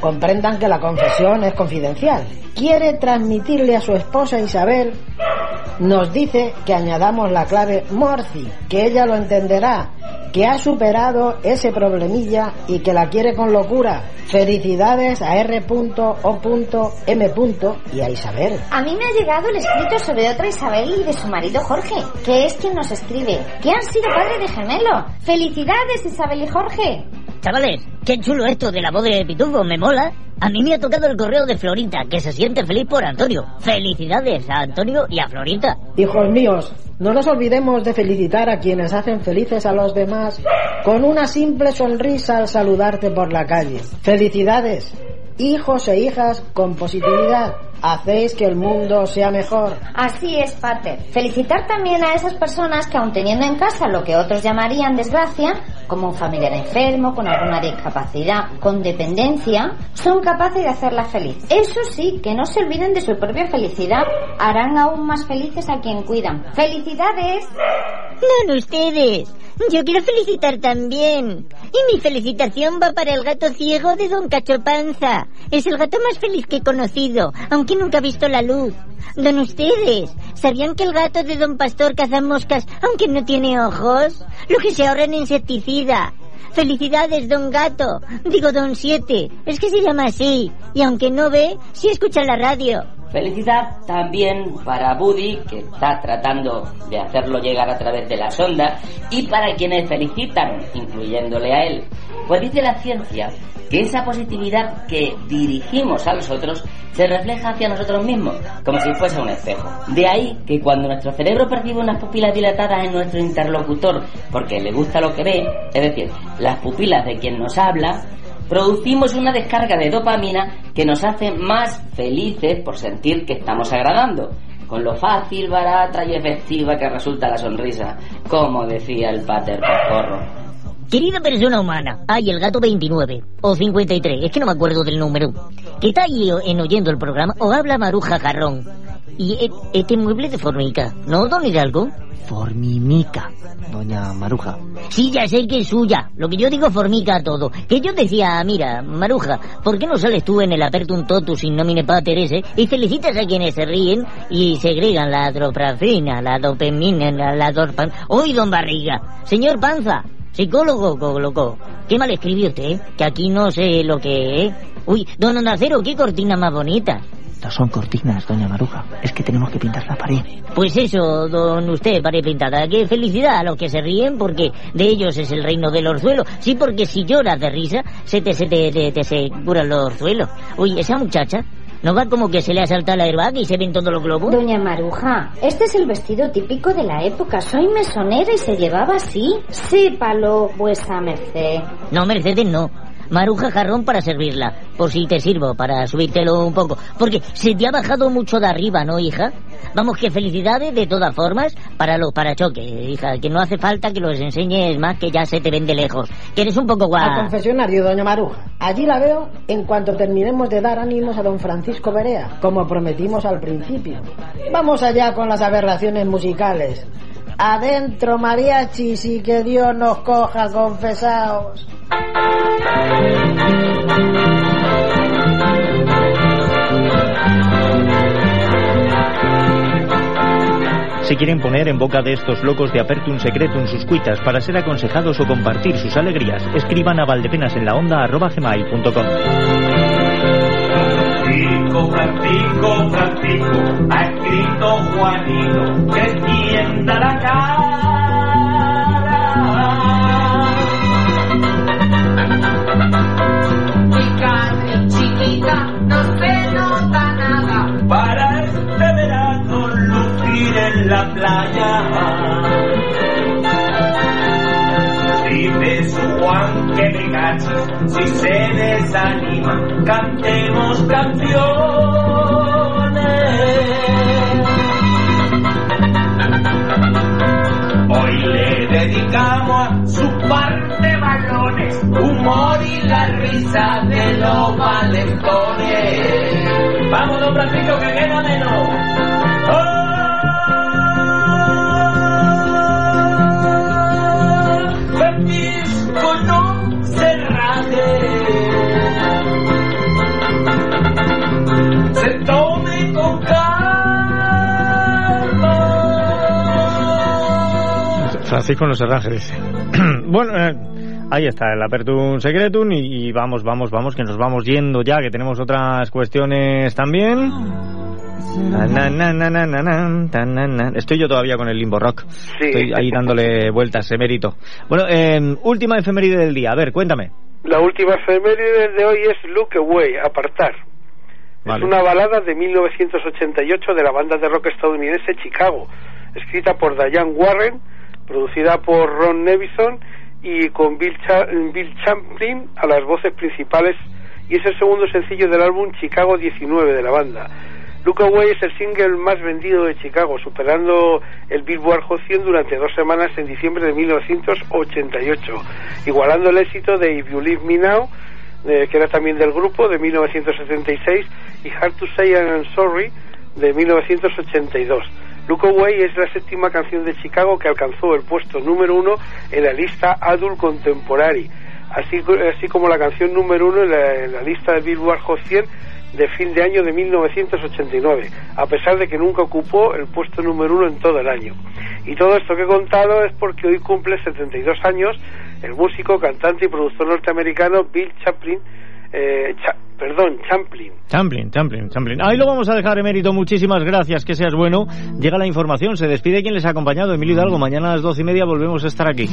[SPEAKER 13] comprendan que la confesión es confidencial. Quiere transmitirle a su esposa Isabel, nos dice que añadamos la clave Morci, que ella lo entenderá, que ha superado ese problemilla y que la quiere con locura. Felicidades a R.O.M. y a Isabel.
[SPEAKER 12] A mí me ha llegado el escrito sobre otra Isabel y de su marido Jorge, que es quien nos escribe, que han sido padres de gemelo. Felicidades Isabel y Jorge.
[SPEAKER 14] Chavales, qué chulo esto de la voz de Pitufo, me mola. A mí me ha tocado el correo de Florita, que se siente feliz por Antonio. Felicidades a Antonio y a Florita.
[SPEAKER 13] Hijos míos, no nos olvidemos de felicitar a quienes hacen felices a los demás con una simple sonrisa al saludarte por la calle. Felicidades. hijos e hijas con positividad. Hacéis que el mundo sea mejor.
[SPEAKER 12] Así es, Pater. Felicitar también a esas personas que, aun teniendo en casa lo que otros llamarían desgracia, como un familiar enfermo, con alguna discapacidad, con dependencia, son capaces de hacerla feliz. Eso sí, que no se olviden de su propia felicidad. Harán aún más felices a quien cuidan. ¡Felicidades!
[SPEAKER 14] No, no ustedes. Yo quiero felicitar también. Y mi felicitación va para el gato ciego de Don Cachopanza. Es el gato más feliz que he conocido, aunque nunca ha visto la luz. Don ustedes, ¿sabían que el gato de Don Pastor caza moscas aunque no tiene ojos? Lo que se ahorra en insecticida. Felicidades, don Gato. Digo, don Siete. Es que se llama así. Y aunque no ve, sí escucha la radio.
[SPEAKER 15] Felicidad también para Buddy, que está tratando de hacerlo llegar a través de la sonda, y para quienes felicitan, incluyéndole a él. Pues dice la ciencia que esa positividad que dirigimos a los otros se refleja hacia nosotros mismos, como si fuese un espejo. De ahí que cuando nuestro cerebro percibe unas pupilas dilatadas en nuestro interlocutor porque le gusta lo que ve, es decir, las pupilas de quien nos habla, producimos una descarga de dopamina que nos hace más felices por sentir que estamos agradando, con lo fácil, barata y efectiva que resulta la sonrisa, como decía el pater Pascorro.
[SPEAKER 14] Querida persona humana, hay el gato 29 o 53, es que no me acuerdo del número, que está ahí en oyendo el programa, o habla Maruja Jarrón. Y e- este mueble de formica, ¿no, don Hidalgo? Formimica, doña Maruja. Sí, ya sé que es suya. Lo que yo digo formica a todo. Que yo decía, mira, Maruja, ¿por qué no sales tú en el apertum totus in nomine pater ese y felicitas a quienes se ríen y segregan la droprafina, la dopamina, la, la dorpan... ¡Uy, don Barriga! Señor Panza, psicólogo, co- loco. Qué mal escribe usted, ¿eh? que aquí no sé lo que es. Uy, don Ondacero, qué cortina más bonita.
[SPEAKER 2] No son cortinas, doña Maruja. Es que tenemos que pintar la pared.
[SPEAKER 14] Pues eso, don usted, pared pintada. Qué felicidad a los que se ríen porque de ellos es el reino del orzuelo. Sí, porque si lloras de risa, se te, se te, te, te se curan los orzuelos. Uy, esa muchacha, ¿no va como que se le ha saltado la airbag y se ven todos los globos?
[SPEAKER 12] Doña Maruja, este es el vestido típico de la época. Soy mesonera y se llevaba así. Sépalo, vuesa merced.
[SPEAKER 14] No, Mercedes, no. Maruja jarrón para servirla, por si te sirvo, para subírtelo un poco. Porque se te ha bajado mucho de arriba, ¿no, hija? Vamos, que felicidades de todas formas para los parachoques, hija. Que no hace falta que los enseñes más, que ya se te ven de lejos. Que eres un poco
[SPEAKER 13] Al
[SPEAKER 14] guay.
[SPEAKER 13] confesionario, doña Maruja. Allí la veo en cuanto terminemos de dar ánimos a don Francisco Berea, como prometimos al principio. Vamos allá con las aberraciones musicales. Adentro mariachis y que Dios nos coja confesaos.
[SPEAKER 2] Si quieren poner en boca de estos locos de Apertum Secretum sus cuitas para ser aconsejados o compartir sus alegrías, escriban a valdepenasenlaonda.gmail.com
[SPEAKER 16] Francisco, Francisco, Francisco, ha escrito Juanito, que tienda la cara.
[SPEAKER 17] Mi carne chiquita no se nota nada.
[SPEAKER 16] Para este verano lucir en la playa. Dice su Juan si se desanima, cantemos canciones. Hoy le dedicamos a su parte balones, humor y la risa de los valentones. Vamos, don Francisco, que queda menos. No
[SPEAKER 2] No se raje, dice. bueno, eh, ahí está el Apertum Secretum y, y vamos, vamos, vamos, que nos vamos yendo ya, que tenemos otras cuestiones también. Estoy yo todavía con el limbo rock. Estoy ahí dándole vueltas, emérito. Bueno, eh, última efeméride del día. A ver, cuéntame.
[SPEAKER 8] La última efeméride de hoy es Look Away, apartar.
[SPEAKER 2] Vale.
[SPEAKER 8] Es una balada de 1988 de la banda de rock estadounidense Chicago, escrita por Diane Warren, producida por Ron Nevison y con Bill, Cha- Bill Champlin a las voces principales y es el segundo sencillo del álbum Chicago 19 de la banda. Look Away es el single más vendido de Chicago, superando el Billboard Hot 100 durante dos semanas en diciembre de 1988, igualando el éxito de If You Leave Me Now, eh, que era también del grupo, de 1976, y Hard to Say I'm Sorry, de 1982. Look Away es la séptima canción de Chicago que alcanzó el puesto número uno en la lista Adult Contemporary, así, como la canción número uno en la, lista del Billboard Hot 100 de fin de año de 1989, a pesar de que nunca ocupó el puesto número uno en todo el año. Y todo esto que he contado es porque hoy cumple 72 años el músico, cantante y productor norteamericano Bill Chaplin, eh, perdón, Champlin.
[SPEAKER 2] Champlin, Champlin, Champlin. Ahí lo vamos a dejar, Emérito. Muchísimas gracias, que seas bueno. Llega la información, se despide quien les ha acompañado, Emilio Hidalgo. Mañana a las doce y media volvemos a estar aquí.